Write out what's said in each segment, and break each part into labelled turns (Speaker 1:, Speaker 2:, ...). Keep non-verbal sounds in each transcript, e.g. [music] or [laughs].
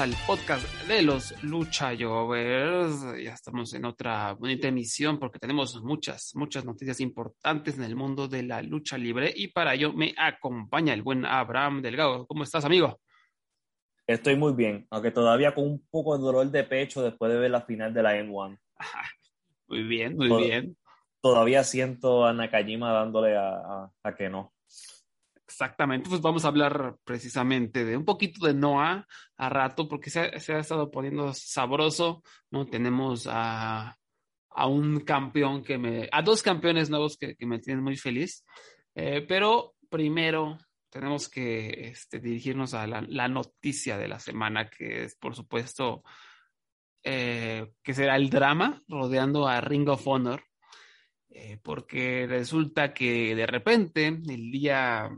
Speaker 1: al podcast de los Lucha Jovers. Ya estamos en otra bonita emisión porque tenemos muchas, muchas noticias importantes en el mundo de la lucha libre y para ello me acompaña el buen Abraham Delgado. ¿Cómo estás, amigo?
Speaker 2: Estoy muy bien, aunque todavía con un poco de dolor de pecho después de ver la final de la N1. [laughs]
Speaker 1: Muy bien, muy bien.
Speaker 2: Todavía siento a Nakajima dándole a, a que no.
Speaker 1: Exactamente, pues vamos a hablar precisamente de un poquito de Noah a rato, porque se ha, estado poniendo sabroso, ¿no? Tenemos a, un campeón que me, a dos campeones nuevos que, me tienen muy feliz, eh, pero primero tenemos que este, dirigirnos a la, noticia de la semana, que es, por supuesto, eh, que será el drama rodeando a Ring of Honor, eh, porque resulta que de repente, el día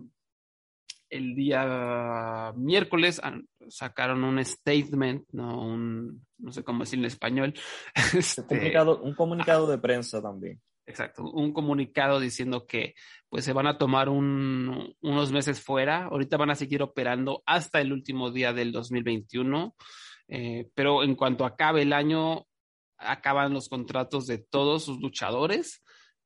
Speaker 1: el día miércoles sacaron un statement, no, un, no sé cómo decirlo en español. [laughs]
Speaker 2: Este, un, comunicado, un comunicado de prensa también.
Speaker 1: Exacto, un comunicado diciendo que pues se van a tomar unos meses fuera, ahorita van a seguir operando hasta el último día del 2021, eh, pero en cuanto acabe el año, acaban los contratos de todos sus luchadores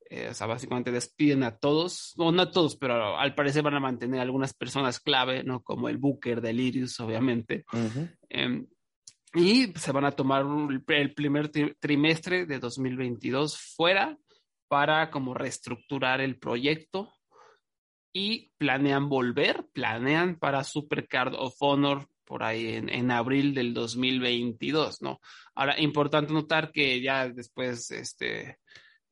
Speaker 1: eh, o sea, básicamente despiden a todos, no, no a todos, pero al parecer van a mantener algunas personas clave, ¿no? Como el Booker, Delirious, obviamente. Em, y se van a tomar el primer trimestre de 2022 fuera para como reestructurar el proyecto y planean volver, planean para Supercard of Honor por ahí en, en, abril del 2022, ¿no? Ahora, importante notar que ya después, este,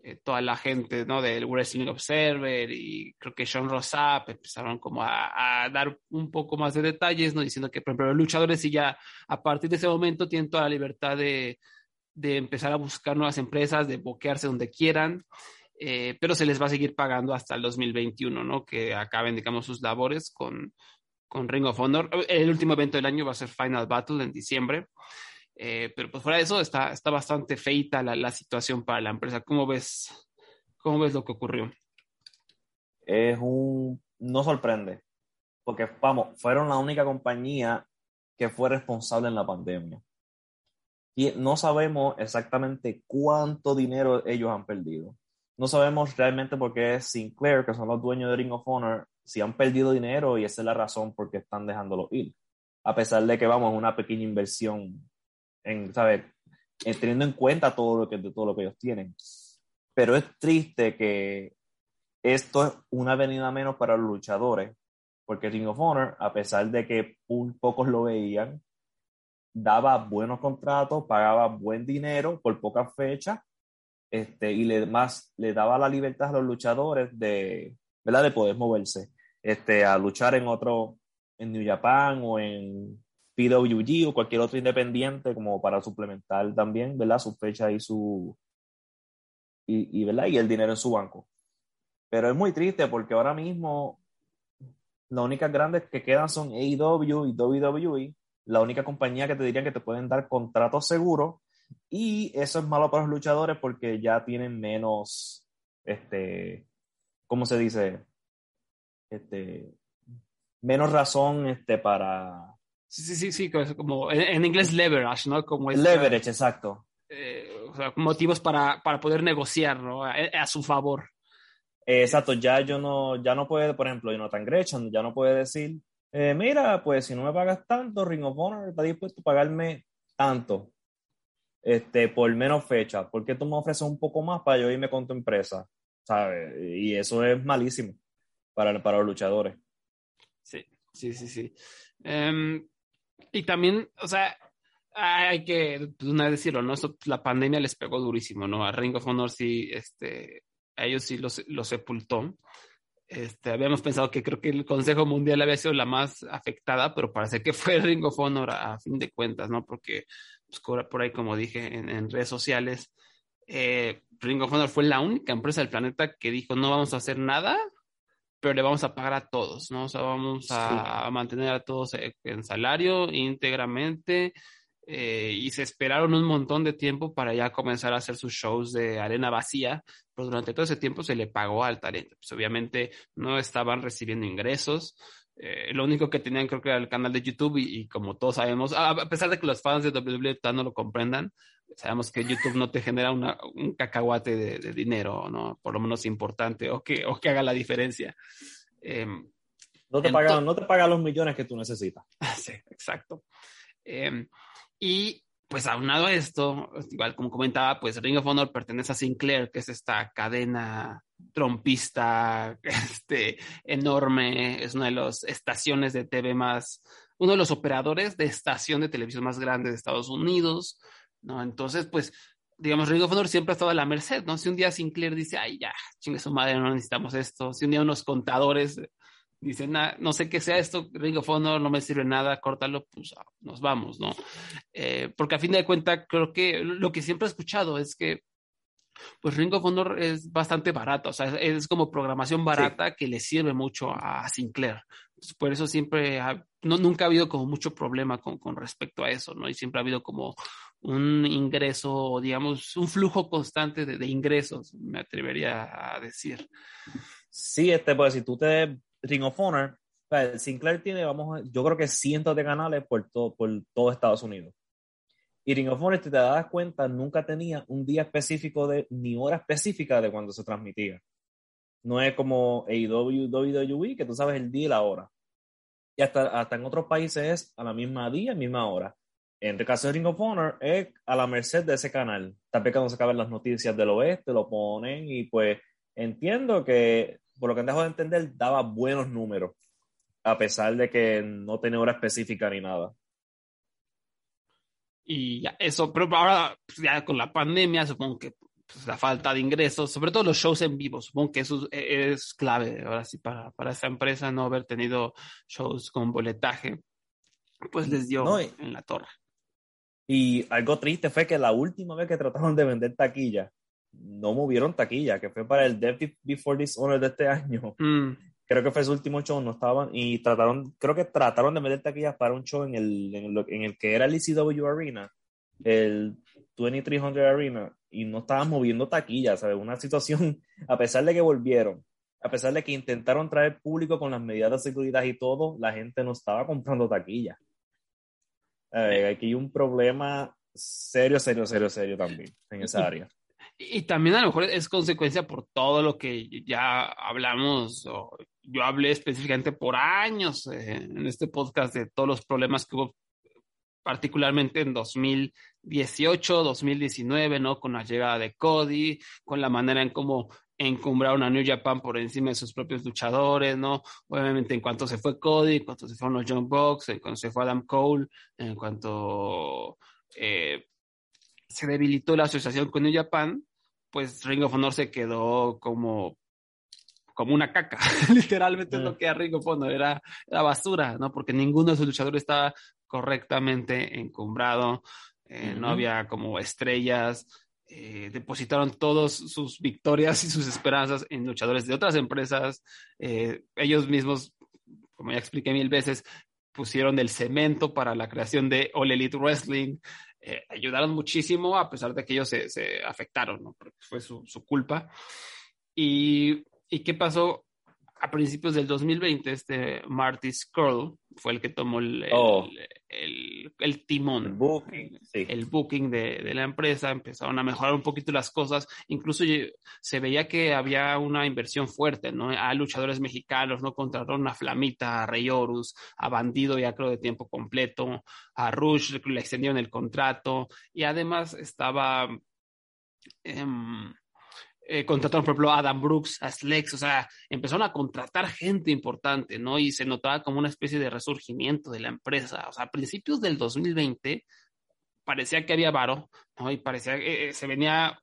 Speaker 1: eh, toda la gente ¿no? del Wrestling Observer y creo que Sean Rossap empezaron como a, dar un poco más de detalles, ¿no? diciendo que, por ejemplo, los luchadores y ya a partir de ese momento tienen toda la libertad de, de empezar a buscar nuevas empresas, de boquearse donde quieran, eh, pero se les va a seguir pagando hasta el 2021, ¿no? que acaben, digamos, sus labores con, con Ring of Honor. El último evento del año va a ser Final Battle en diciembre. Eh, pero pues fuera de eso está, está bastante feita la, la, situación para la empresa. ¿Cómo ves, ¿Cómo ves lo que ocurrió?
Speaker 2: Es un... no sorprende, porque vamos, fueron la única compañía que fue responsable en la pandemia. Y no sabemos exactamente cuánto dinero ellos han perdido. No sabemos realmente por qué Sinclair, que son los dueños de Ring of Honor, si han perdido dinero y esa es la razón por qué están dejándolo ir. A pesar de que, vamos, una pequeña inversión en, ¿sabes? Eh, teniendo en cuenta todo lo, que, todo lo que ellos tienen. Pero es triste que esto es una venida menos para los luchadores, porque Ring of Honor, a pesar de que un pocos lo veían, daba buenos contratos, pagaba buen dinero por pocas fechas, este, y le, más le daba la libertad a los luchadores de, ¿verdad? de poder moverse, este, a luchar en otro, en New Japan o en PWG o cualquier otro independiente como para suplementar también, ¿verdad? Su fecha y su... Y, ¿verdad? y el dinero en su banco. Pero es muy triste porque ahora mismo las únicas grandes que quedan son AEW y WWE, la única compañía que te dirían que te pueden dar contratos seguros y eso es malo para los luchadores porque ya tienen menos, este, ¿cómo se dice? Este, menos razón este, para,
Speaker 1: Sí, sí, sí, sí, como en, inglés leverage, ¿no? Como
Speaker 2: leverage, exacto.
Speaker 1: Eh, o sea, motivos para, para poder negociar, ¿no? A, su favor.
Speaker 2: exacto, ya yo no, ya no puede, por ejemplo, Jonathan Gresham ya no puede decir, eh, mira, pues si no me pagas tanto, Ring of Honor está dispuesto a pagarme tanto, este, por menos fecha, ¿por qué tú me ofreces un poco más para yo irme con tu empresa? ¿Sabes? Y eso es malísimo para, para los luchadores.
Speaker 1: Sí, sí, sí, sí. Um, y también, o sea, hay que pues, una vez decirlo, ¿no? la pandemia les pegó durísimo, ¿no? A Ring of Honor sí, este, a ellos sí los, los sepultó. Este, habíamos pensado que creo que el Consejo Mundial había sido la más afectada, pero parece que fue Ring of Honor a, fin de cuentas, ¿no? Porque pues, por ahí, como dije en, redes sociales, eh, Ring of Honor fue la única empresa del planeta que dijo no vamos a hacer nada, pero le vamos a pagar a todos, ¿no? O sea, vamos a, a mantener a todos en salario íntegramente eh, y se esperaron un montón de tiempo para ya comenzar a hacer sus shows de arena vacía, pero durante todo ese tiempo se le pagó al talento. Pues obviamente no estaban recibiendo ingresos. Eh, lo único que tenían creo que era el canal de YouTube y, como todos sabemos, a pesar de que los fans de WWE no lo comprendan, sabemos que YouTube no te genera una, un cacahuate de, dinero, ¿no? Por lo menos importante o que, o que haga la diferencia.
Speaker 2: Em, no, te paga, no te paga los millones que tú necesitas. [laughs]
Speaker 1: sí, exacto. Eh, y pues aunado a esto, igual como comentaba, pues Ring of Honor pertenece a Sinclair, que es esta cadena trompista, [laughs] este, enorme, es una de las estaciones de TV más, uno de los operadores de estación de televisión más grande de Estados Unidos, ¿no? Entonces, pues, digamos, Ring of Honor siempre ha estado a la merced, ¿no? Si un día Sinclair dice, ay, ya, chingue su madre, no necesitamos esto, si un día unos contadores dicen, no sé qué sea esto, Ring of Honor no me sirve nada, córtalo, pues ah, nos vamos, ¿no? Eh, porque a fin de cuentas, creo que lo que siempre he escuchado es que, pues Ring of Honor es bastante barato, o sea, es, como programación barata que le sirve mucho a Sinclair. por eso siempre, no, nunca ha habido como mucho problema con, con respecto a eso, ¿no? Y siempre ha habido como un ingreso, digamos, un flujo constante de, de ingresos, me atrevería a decir.
Speaker 2: Sí, este, pues si tú te Ring of Honor, Sinclair tiene, vamos, yo creo que cientos de canales por todo, por todo Estados Unidos. Y Ring of Honor, si te das cuenta, nunca tenía un día específico de, ni hora específica de cuando se transmitía. No es como AEW, WWE, que tú sabes el día y la hora. Y hasta, hasta en otros países es a la misma día, misma hora. En el caso de Ring of Honor es a la merced de ese canal. También cuando se acaban las noticias del oeste, lo ponen y pues entiendo que por lo que han dejado de entender, daba buenos números, a pesar de que no tenía hora específica ni nada.
Speaker 1: Y eso, pero ahora, pues, ya con la pandemia, supongo que pues, la falta de ingresos, sobre todo los shows en vivo, supongo que eso es, clave ahora sí para, para esta empresa no haber tenido shows con boletaje, pues les dio en la torre.
Speaker 2: Y algo triste fue que la última vez que trataron de vender taquilla, no movieron taquilla, que fue para el Death Before Dishonor de este año. Mm. Creo que fue su último show, no estaban, y trataron, creo que trataron de meter taquillas para un show en el, en el, que era el ECW Arena, el 2300 Arena, y no estaban moviendo taquillas, ¿sabes? Una situación, [laughs] a pesar de que volvieron, a pesar de que intentaron traer público con las medidas de seguridad y todo, la gente no estaba comprando taquillas. Eh, aquí hay un problema serio, serio, serio, serio también en esa área.
Speaker 1: Y también a lo mejor es consecuencia por todo lo que ya hablamos, o yo hablé específicamente por años eh, en este podcast de todos los problemas que hubo, particularmente en 2018, 2019, ¿no? Con la llegada de Cody, con la manera en cómo encumbraron a New Japan por encima de sus propios luchadores, ¿no? Obviamente en cuanto se fue Cody, en cuanto se fueron los John Box, en cuanto se fue Adam Cole, en cuanto eh, se debilitó la asociación con New Japan, pues Ring of Honor se quedó como, como una caca. [laughs] Literalmente es lo que era Ring of Honor, era, la basura, ¿no? Porque ninguno de sus luchadores estaba correctamente encumbrado, eh, no había como estrellas, eh, depositaron todas sus victorias y sus esperanzas en luchadores de otras empresas. Eh, ellos mismos, como ya expliqué mil veces, pusieron el cemento para la creación de All Elite Wrestling. Eh, ayudaron muchísimo a pesar de que ellos se, se afectaron, ¿no? Porque fue su, su culpa. Y, ¿Y qué pasó? A principios del 2020, este Marty Skrull fue el que tomó el, oh. el, timón, el booking, de, la empresa, empezaron a mejorar un poquito las cosas, incluso se veía que había una inversión fuerte, ¿no? A luchadores mexicanos, ¿no? Contrataron a Flamita, a Rey Horus, a Bandido ya creo de tiempo completo, a Rush le extendieron el contrato y además estaba... Em, eh, contrataron, por ejemplo, a Adam Brooks, a Slex, o sea, empezaron a contratar gente importante, ¿no? Y se notaba como una especie de resurgimiento de la empresa. O sea, a principios del 2020 parecía que había varo, ¿no? Y parecía que eh, se venía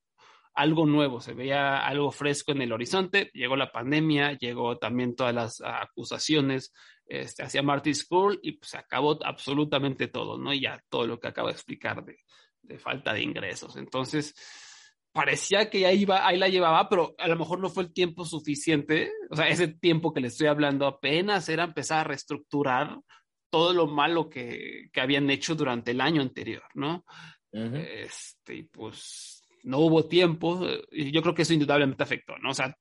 Speaker 1: algo nuevo, se veía algo fresco en el horizonte. Llegó la pandemia, llegó también todas las acusaciones este, hacia Marty School y pues, se acabó absolutamente todo, ¿no? Y ya todo lo que acabo de explicar de, de falta de ingresos. Entonces, parecía que ahí, iba, ahí la llevaba, pero a lo mejor no fue el tiempo suficiente. O sea, ese tiempo que le estoy hablando apenas era empezar a reestructurar todo lo malo que, que habían hecho durante el año anterior, ¿no? Este, pues no hubo tiempo, y yo creo que eso indudablemente afectó, ¿no? O sea,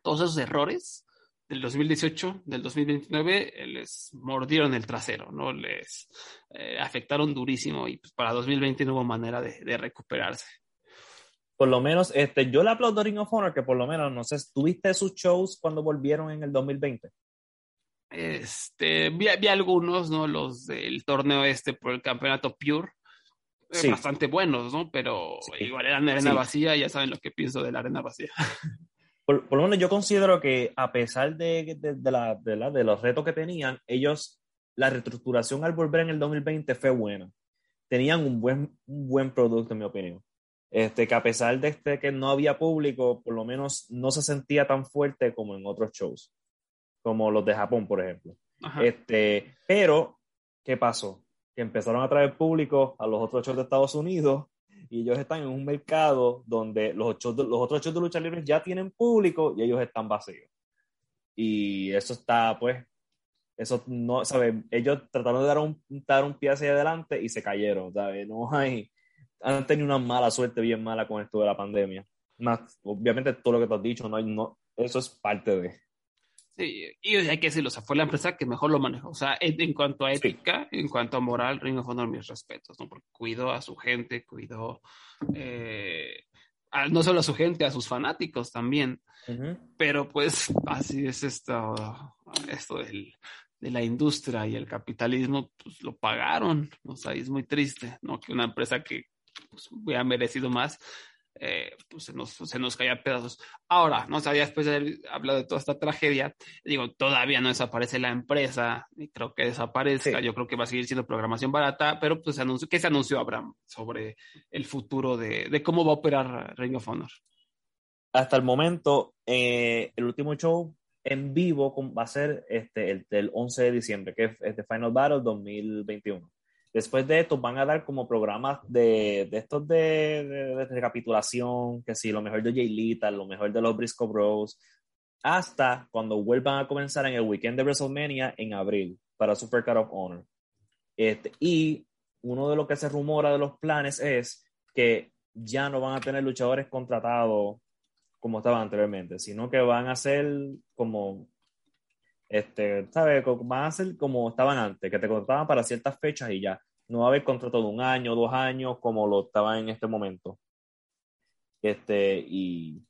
Speaker 1: todos esos errores del 2018, del 2029, les mordieron el trasero, ¿no? Les eh, afectaron durísimo y pues para 2020 no hubo manera de, de, recuperarse.
Speaker 2: Por lo menos, este, yo le aplaudo a Ring of Honor que por lo menos, no sé, ¿tuviste sus shows cuando volvieron en el 2020?
Speaker 1: Este, vi, vi algunos, ¿no? Los del torneo este por el campeonato Pure. Eh, sí. Bastante buenos, ¿no? Pero sí. igual eran arena sí. vacía, ya saben lo que pienso de la arena vacía. [laughs]
Speaker 2: Por, por, lo menos yo considero que a pesar de, de, de, la, de, la, de los retos que tenían, ellos, la reestructuración al volver en el 2020 fue buena. Tenían un buen, un buen producto, en mi opinión. Este, que a pesar de este, que no había público, por lo menos no se sentía tan fuerte como en otros shows, como los de Japón, por ejemplo. Este, pero, ¿qué pasó? Que empezaron a traer público a los otros shows de Estados Unidos y ellos están en un mercado donde los, shows de, los otros shows de lucha libre ya tienen público y ellos están vacíos. Y eso está, pues, eso no, ¿sabes? Ellos trataron de dar un, dar un pie hacia adelante y se cayeron, ¿sabes? No hay, han tenido una mala suerte bien mala con esto de la pandemia. Más, obviamente todo lo que te has dicho, no, no eso es parte de...
Speaker 1: Sí, y hay que decirlo, o sea, fue la empresa que mejor lo manejó. O sea, en, en cuanto a ética, sí. en cuanto a moral, Ring of Honor, mis respetos, ¿no? Porque cuidó a su gente, cuidó eh, a, no solo a su gente, a sus fanáticos también. Uh -huh. Pero pues así es esto, esto del, de la industria y el capitalismo, pues lo pagaron. O sea, es muy triste, ¿no? Que una empresa que pues, hubiera merecido más, eh, pues se nos, se nos caía a pedazos. Ahora, no sabía después de haber hablado de toda esta tragedia, digo, todavía no desaparece la empresa, y creo que desaparezca, sí. yo creo que va a seguir siendo programación barata, pero pues anunció, ¿qué se anunció, Abraham, sobre el futuro de, de cómo va a operar Ring of Honor?
Speaker 2: Hasta el momento, eh, el último show en vivo va a ser este, el del 11 de diciembre, que es este Final Battle 2021. Después de esto van a dar como programas de, estos de, recapitulación, que sí, lo mejor de Jay Lita, lo mejor de los Briscoe Bros, hasta cuando vuelvan a comenzar en el weekend de WrestleMania en abril para Super Card of Honor. Este, y uno de lo que se rumora de los planes es que ya no van a tener luchadores contratados como estaban anteriormente, sino que van a ser como este, ¿sabes? Van a ser como estaban antes, que te contrataban para ciertas fechas y ya. No va a haber contrato de un año, dos años, como lo estaba en este momento. Este, y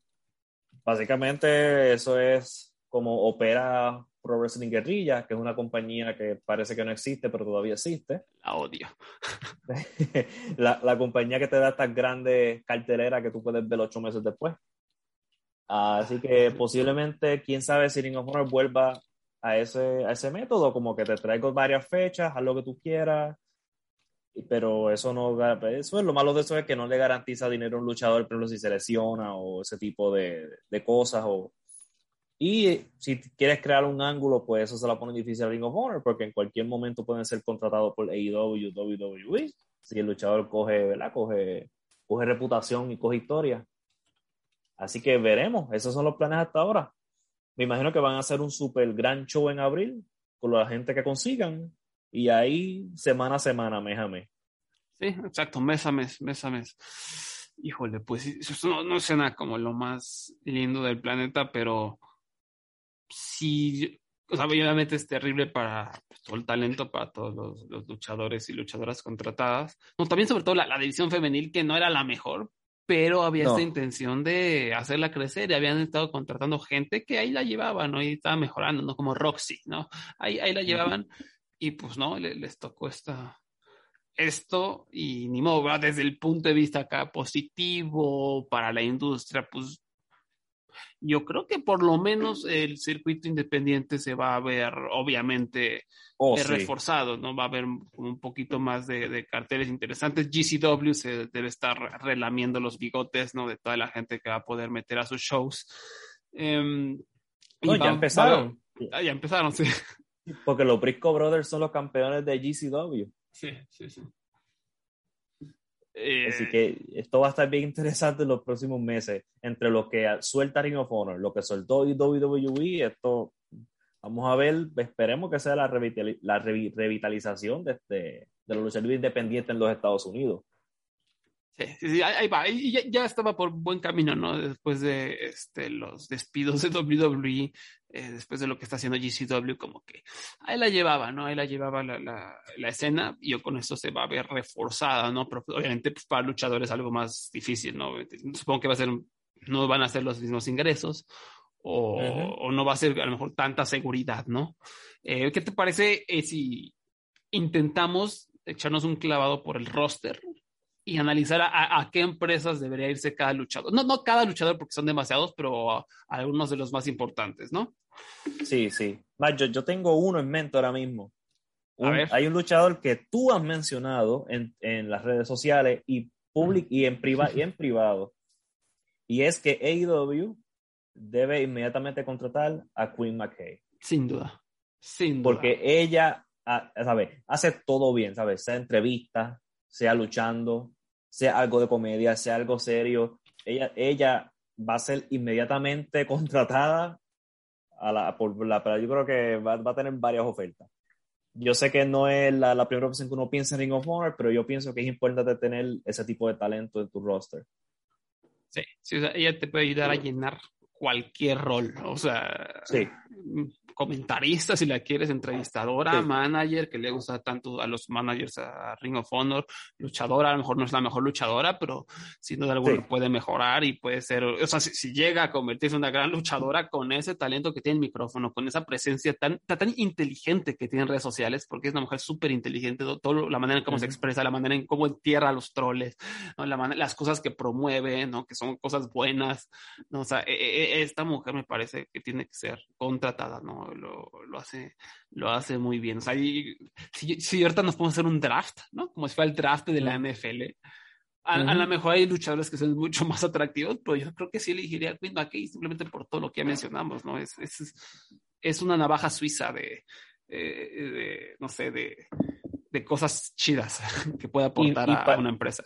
Speaker 2: básicamente eso es como opera Pro Wrestling Guerrilla, que es una compañía que parece que no existe, pero todavía existe.
Speaker 1: La odio. [laughs]
Speaker 2: la, la compañía que te da estas grandes carteleras que tú puedes ver ocho meses después. Así que posiblemente, quién sabe si Ring of Honor vuelva a ese, a ese método, como que te traigo varias fechas, haz lo que tú quieras, pero eso no, eso es lo malo de eso es que no le garantiza dinero a un luchador, pero si se lesiona o ese tipo de, de cosas, o, y si quieres crear un ángulo, pues eso se la pone difícil a Ring of Honor, porque en cualquier momento pueden ser contratados por AEW, WWE, si el luchador coge, ¿verdad? Coge, coge reputación y coge historia. Así que veremos, esos son los planes hasta ahora. Me imagino que van a hacer un super gran show en abril con la gente que consigan y ahí semana a semana, mes a mes.
Speaker 1: Sí, exacto, mes a mes, mes a mes. Híjole, pues eso no, no suena como lo más lindo del planeta, pero sí, o sea, obviamente es terrible para pues, todo el talento, para todos los, los, luchadores y luchadoras contratadas. No, también sobre todo la, la división femenil, que no era la mejor, pero había no. esta intención de hacerla crecer y habían estado contratando gente que ahí la llevaban, ¿no? Y estaba mejorando, ¿no? Como Roxy, ¿no? Ahí, ahí la llevaban y pues no, les, les tocó esta, esto y ni modo, ¿verdad? desde el punto de vista acá positivo para la industria, pues Yo creo que por lo menos el circuito independiente se va a ver, obviamente,
Speaker 2: Oh,
Speaker 1: eh,
Speaker 2: sí.
Speaker 1: reforzado, ¿no? Va a haber un poquito más de, de carteles interesantes. GCW se debe estar relamiendo los bigotes, ¿no? De toda la gente que va a poder meter a sus shows. Em, y
Speaker 2: No, ya
Speaker 1: va-
Speaker 2: empezaron.
Speaker 1: va- ah, ya empezaron, sí.
Speaker 2: Porque los Briscoe Brothers son los campeones de GCW.
Speaker 1: Sí, sí, sí. Eh,
Speaker 2: Así que esto va a estar bien interesante en los próximos meses. Entre lo que suelta Ring of Honor, lo que soltó WWE, esto vamos a ver, esperemos que sea la, revitali- la revi- revitalización de, este- de los luchadores independientes en los Estados Unidos.
Speaker 1: Sí, ahí va. Y ya, ya estaba por buen camino, ¿no? Después de este, los despidos de [laughs] WWE, eh, después de lo que está haciendo GCW, como que ahí la llevaba, ¿no? Ahí la llevaba la, la, la escena y yo con esto se va a ver reforzada, ¿no? Pero obviamente pues, para luchadores algo más difícil, ¿no? Supongo que va a ser, no van a ser los mismos ingresos o,
Speaker 2: Ujú.
Speaker 1: o no va a ser a lo mejor tanta seguridad, ¿no? Eh, ¿Qué te parece eh, si intentamos echarnos un clavado por el roster y analizar a, a- qué empresas debería irse cada luchador. No, no cada luchador porque son demasiados, pero a- a algunos de los más importantes, ¿no?
Speaker 2: Sí, sí. Más, yo, yo tengo uno en mente ahora mismo. Un- hay un luchador que tú has mencionado en, en las redes sociales y, public, y, en priva, y en privado. Y es que AEW debe inmediatamente contratar a Queen McKay.
Speaker 1: Sin duda. Sin duda.
Speaker 2: Porque ella, ¿sabes? Hace todo bien, ¿sabes? Sea entrevista, sea luchando, sea algo de comedia, sea algo serio. Ella, ella va a ser inmediatamente [laughs] contratada a la, por la, pero yo creo que va, va a tener varias ofertas. Yo sé que no es la, la primera opción que uno piensa en Ring of Honor, pero yo pienso que es importante tener ese tipo de talento en tu roster.
Speaker 1: Sí, sí, o sea, ella te puede ayudar a llenar cualquier rol. O sea,
Speaker 2: Sí.
Speaker 1: Comentarista, si la quieres, entrevistadora,
Speaker 2: Sí.
Speaker 1: manager, que le gusta tanto a los managers a Ring of Honor, luchadora, a lo mejor no es la mejor luchadora, pero sin duda alguna
Speaker 2: Sí.
Speaker 1: puede mejorar y puede ser, o sea, si, si llega a convertirse en una gran luchadora con ese talento que tiene el micrófono, con esa presencia tan, tan, tan inteligente que tiene en redes sociales, porque es una mujer súper inteligente, todo, la manera en cómo se
Speaker 2: Ujú.
Speaker 1: expresa, la manera en cómo entierra a los troles, ¿no? la man- las cosas que promueve, ¿no? que son cosas buenas, ¿no? O sea, e- e- esta mujer me parece que tiene que ser contratada, ¿no? Lo, lo hace, lo hace muy bien. O sea, y si, si ahorita nos podemos hacer un draft, ¿no? Como si fuera el draft de la. NFL. A, a
Speaker 2: Ujú.
Speaker 1: lo mejor hay luchadores que son mucho [laughs] más atractivos, pero yo creo que sí elegiría a Queen McKay simplemente por todo lo que ya mencionamos, ¿no? Es, es, es una navaja suiza de, eh, de, no sé, de, de cosas chidas [laughs] que puede aportar
Speaker 2: Y- y
Speaker 1: a una empresa.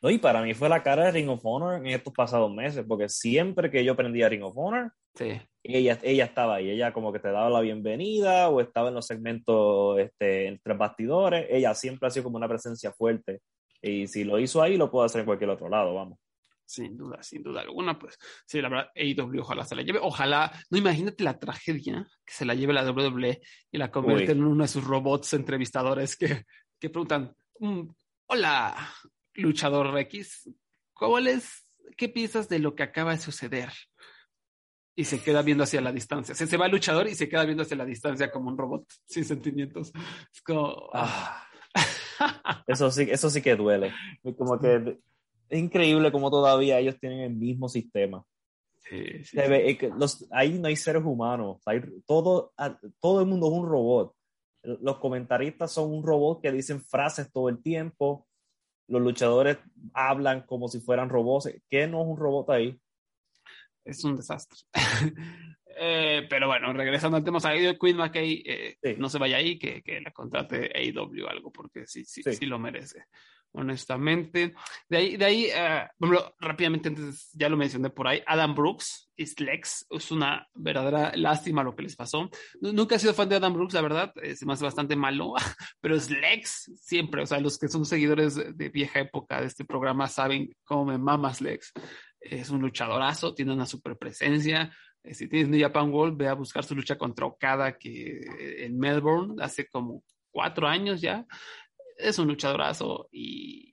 Speaker 2: No, y para mí fue la cara de Ring of Honor en estos pasados meses, porque siempre que yo prendía Ring of Honor,
Speaker 1: Sí.
Speaker 2: ella, ella estaba ahí, ella como que te daba la bienvenida o estaba en los segmentos este, entre bastidores, ella siempre ha sido como una presencia fuerte. Y si lo hizo ahí, lo puede hacer en cualquier otro lado, vamos.
Speaker 1: Sin duda, sin duda alguna, pues sí, la verdad, AEW ojalá se la lleve. Ojalá, no imagínate la tragedia que se la lleve la WWE y la convierte
Speaker 2: Uy.
Speaker 1: en uno de sus robots entrevistadores que, que preguntan: "Mm, Hola, luchador X, ¿cuál es, qué piensas de lo que acaba de suceder? Y se queda viendo hacia la distancia. Se, se va el luchador y se queda viendo hacia la distancia como un robot sin sentimientos. Es como. ah.
Speaker 2: Eso sí, eso sí que duele. Es como que es increíble como todavía ellos tienen el mismo sistema.
Speaker 1: Sí,
Speaker 2: los, ahí no hay seres humanos, hay, todo, todo el mundo es un robot. Los comentaristas son un robot que dicen frases todo el tiempo. Los luchadores hablan como si fueran robots. ¿Qué no es un robot ahí?
Speaker 1: es un desastre. [laughs] Eh, pero bueno, regresando al tema, o sea, Queen McKay, eh,
Speaker 2: Sí.
Speaker 1: no se vaya ahí, que, que la contrate AEW o algo, porque sí, sí, sí,
Speaker 2: Sí.
Speaker 1: lo merece, honestamente. De ahí, de ahí eh, ejemplo, rápidamente, antes ya lo mencioné por ahí, Adam Brooks y Lex, es una verdadera lástima lo que les pasó. Nu- Nunca he sido fan de Adam Brooks, la verdad, eh, se me hace bastante malo, [laughs] pero Lex siempre, o sea, los que son seguidores de, vieja época de este programa saben cómo me mamas Lex. Es un luchadorazo, tiene una super presencia. Eh, Si tienes New Japan World, ve a buscar su lucha contra Okada que eh, en Melbourne hace como cuatro años ya. Es un luchadorazo y,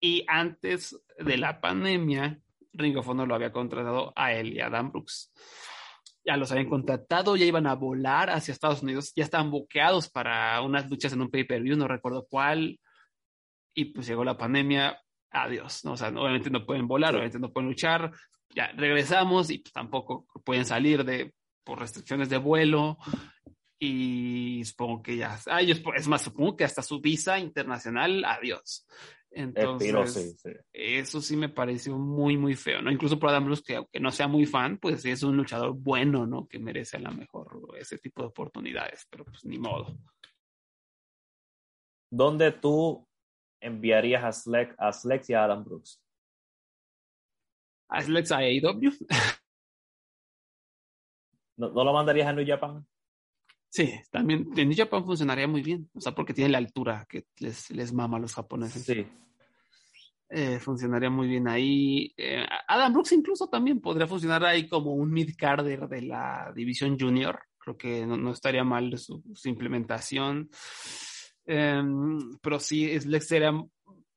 Speaker 1: y antes de la pandemia, Ring of Honor lo había contratado a él y a Dan Brooks. Ya los habían contratado, ya iban a volar hacia Estados Unidos, ya estaban boqueados para unas luchas en un pay-per-view, no recuerdo cuál. Y pues llegó la pandemia, adiós, ¿no? O sea, obviamente no pueden volar, obviamente no pueden luchar, ya regresamos y pues, tampoco pueden salir de por restricciones de vuelo y supongo que ya, ay, es más, supongo que hasta su visa internacional, adiós. Entonces, eso sí me pareció muy, muy feo, ¿no? Incluso por Adam Bruce, que aunque no sea muy fan, pues es un luchador bueno, ¿no? Que merece a lo mejor ese tipo de oportunidades, pero pues ni modo.
Speaker 2: ¿Dónde tú enviarías a Slex, a Slex y a Adam Brooks?
Speaker 1: A Slex a AEW.
Speaker 2: ¿No, lo mandarías a New Japan?
Speaker 1: Sí, también en New Japan funcionaría muy bien, o sea, porque tiene la altura que les, les mama a los japoneses.
Speaker 2: Sí.
Speaker 1: Eh, funcionaría muy bien ahí. Eh, Adam Brooks incluso también podría funcionar ahí como un mid-carder de la división junior. Creo que no, estaría mal su, implementación. Em, pero sí, es sería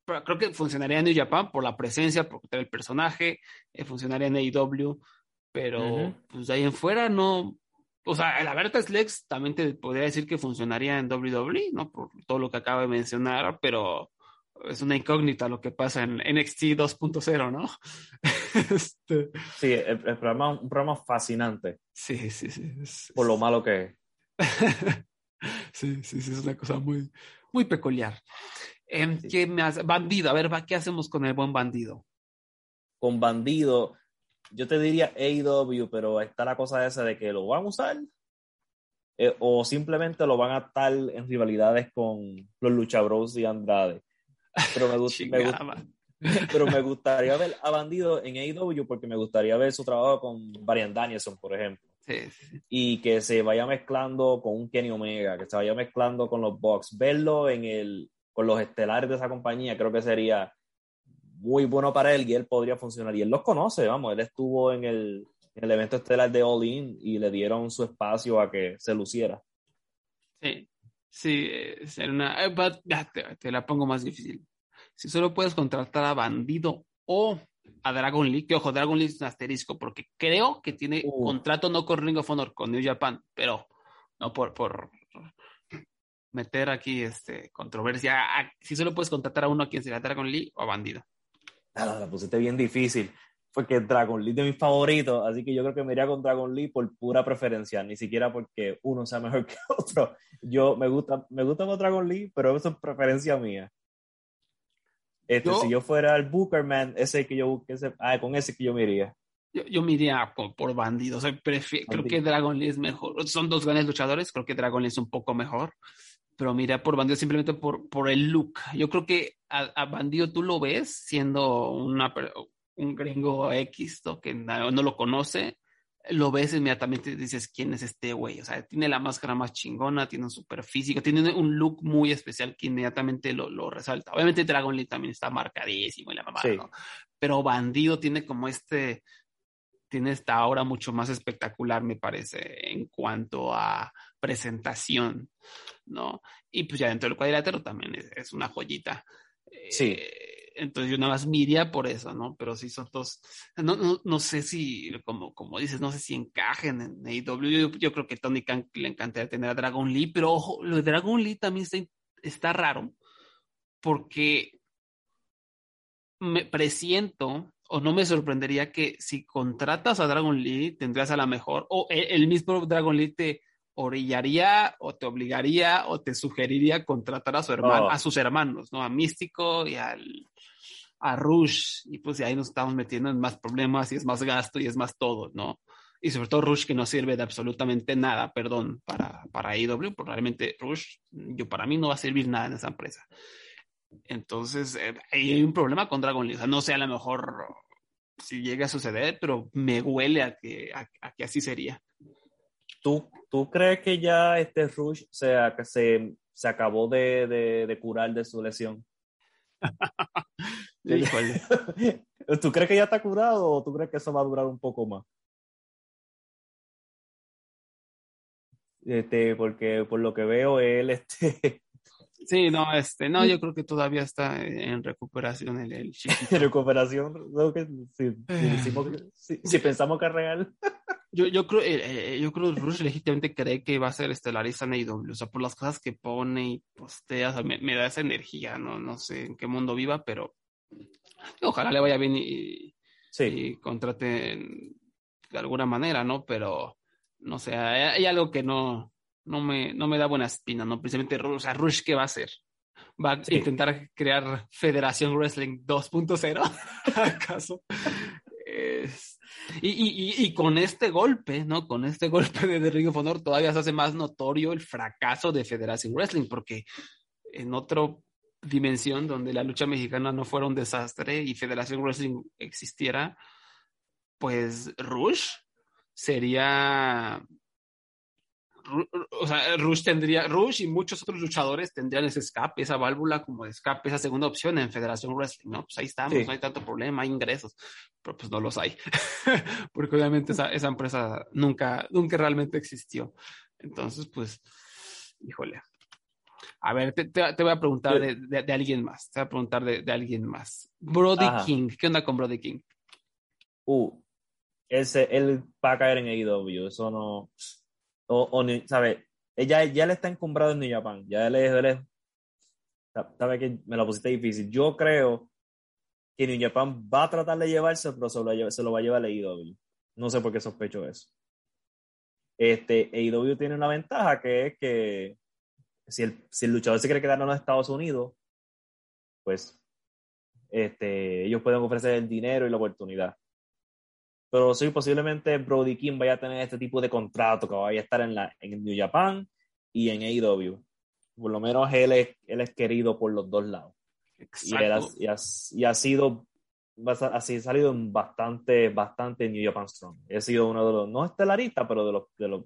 Speaker 1: creo que funcionaría en New Japan por la presencia, por el personaje, eh, funcionaría en AEW, pero pues de ahí en fuera no. O sea, el Aberta Lex también te podría decir que funcionaría en WWE, ¿no? Por todo lo que acabo de mencionar, pero es una incógnita lo que pasa en NXT 2.0, ¿no? [laughs]
Speaker 2: este... Sí, el, programa, un programa fascinante.
Speaker 1: Sí, sí, sí.
Speaker 2: por lo malo que es. [laughs]
Speaker 1: sí, sí, sí, es una cosa muy, muy peculiar. Em, ¿Qué me hace? Bandido, a ver, ¿qué hacemos con el buen bandido?
Speaker 2: Con bandido, yo te diría AEW, pero está la cosa esa de que lo van a usar eh, o simplemente lo van a estar en rivalidades con los Luchabros y Andrade. Pero me, [laughs] pero me [laughs] gustaría ver a Bandido en AEW porque me gustaría ver su trabajo con Brian Danielson, por ejemplo. Y que se vaya mezclando con un Kenny Omega, que se vaya mezclando con los Bucks. Verlo en el, con los estelares de esa compañía creo que sería muy bueno para él y él podría funcionar. Y él los conoce, vamos, él estuvo en el, en el evento estelar de All In y le dieron su espacio a que se luciera.
Speaker 1: Sí, sí, ser una... Eh, te, la pongo más difícil. Si solo puedes contratar a Bandido o a Dragon League, que ojo, Dragon League es un asterisco, porque creo que tiene uh. contrato no con Ring of Honor, con New Japan, pero no por, por meter aquí este controversia. Si solo puedes contratar a uno, a quien será Dragon League o a Bandido?
Speaker 2: Nada, la pusiste bien difícil. Porque Dragon League es de mis favoritos, así que yo creo que me iría con Dragon League por pura preferencia, ni siquiera porque uno sea [laughs] mejor que otro. Yo me gusta, me gusta más Dragon League, pero eso es preferencia mía. Este, si yo fuera el Bookerman, ese que yo ese, ah, con ese que yo me iría.
Speaker 1: Yo, yo me iría por, por bandido. O sea, creo que Dragon League es mejor. Son dos grandes luchadores, creo que Dragon League es un poco mejor pero mira por Bandido simplemente por, por el look. Yo creo que a, Bandido tú lo ves siendo una, un gringo X que no, lo conoce, lo ves inmediatamente y dices, ¿quién es este güey? O sea, tiene la máscara más chingona, tiene un super físico, tiene un look muy especial que inmediatamente lo, lo resalta. Obviamente Dragon League también está marcadísimo y la mamá, ¿no? Pero Bandido tiene como este, tiene esta aura mucho más espectacular, me parece, en cuanto a presentación, ¿no? Y pues ya dentro del cuadrilátero también es, una joyita.
Speaker 2: Sí.
Speaker 1: Eh, entonces yo nada más miría por eso, ¿no? Pero sí son dos, no, no, no sé si, como, como dices, no sé si encajen en AEW. Yo, creo que Tony Khan le encantaría tener a Dragon Lee, pero ojo, lo de Dragon Lee también está, está raro, porque me presiento o no me sorprendería que si contratas a Dragon Lee, tendrías a la mejor, o e, el mismo Dragon Lee te orillaría o te obligaría o te sugeriría contratar a su hermano, oh. a sus hermanos, ¿no? A Místico y al, a Rush, y pues ahí nos estamos metiendo en más problemas y es más gasto y es más todo, ¿no? Y sobre todo Rush que no sirve de absolutamente nada, perdón, para, para IW, probablemente Rush, yo para mí no va a servir nada en esa empresa. Entonces, eh, hay un problema con Dragon League, o sea, no sé a lo mejor si llega a suceder, pero me huele a que, a que así sería.
Speaker 2: ¿Tú, ¿Tú crees que ya este Rush se, se, se acabó de, de, de, curar de su lesión? [laughs] ¿Tú crees que ya está curado o tú crees que eso va a durar un poco más? Este, porque por lo que veo, él este,
Speaker 1: Sí, no, este, no, yo creo que todavía está en recuperación el, el [laughs]
Speaker 2: En recuperación, si, pensamos que es real. [laughs]
Speaker 1: Yo, yo creo, eh, eh, yo creo que Rush legítimamente cree que va a ser estelarista en AEW, o sea, por las cosas que pone y postea, o sea, me, da esa energía, no, no sé en qué mundo viva, pero ojalá le vaya bien y,
Speaker 2: Sí.
Speaker 1: y contraten de alguna manera, ¿no? Pero, no sé, hay, hay algo que no, no, me, no me da buena espina, ¿no? Precisamente, Rush, o sea, Rush, ¿qué va a hacer? ¿Va a
Speaker 2: Sí.
Speaker 1: intentar crear Federación Wrestling 2.0? [laughs] ¿Acaso? Es- Y, y, y, y con este golpe, ¿no? Con este golpe de, de Ring of Honor todavía se hace más notorio el fracaso de Federación Wrestling, porque en otra dimensión donde la lucha mexicana no fuera un desastre y Federación Wrestling existiera, pues Rush sería o sea, Rush tendría, Rush y muchos otros luchadores tendrían ese escape, esa válvula como de escape, esa segunda opción en Federación Wrestling, ¿no? Pues ahí estamos,
Speaker 2: Sí.
Speaker 1: no hay tanto problema, hay ingresos, pero pues no los hay, [laughs] porque obviamente esa, esa empresa nunca, nunca realmente existió. Entonces, pues, híjole. A ver, te, te- te voy a preguntar de, de- de alguien más, te voy a preguntar de, de alguien más. Brody
Speaker 2: Ajá.
Speaker 1: King, ¿qué onda con Brody King?
Speaker 2: Uh, ese, él va a caer en AEW, eso no. O, o ni- ¿sabe? Ella, ya le está encumbrado en New Japan, ya él es, él sabe que me lo pusiste difícil. Yo creo que New Japan va a tratar de llevarse, pero se lo, se lo va a llevar a AEW. No sé por qué sospecho eso. Este, AEW tiene una ventaja que es que si el, si el luchador se quiere quedar en los Estados Unidos, pues este, ellos pueden ofrecer el dinero y la oportunidad. Pero sí, posiblemente Brody King vaya a tener este tipo de contrato que vaya a estar en, la, en New Japan y en AEW. Por lo menos él es, él es querido por los dos lados. Y, él ha,
Speaker 1: Exacto.
Speaker 2: y ha- y ha sido, así ha salido en bastante, bastante New Japan Strong. He sido uno de los, no estelaristas, pero de los, de los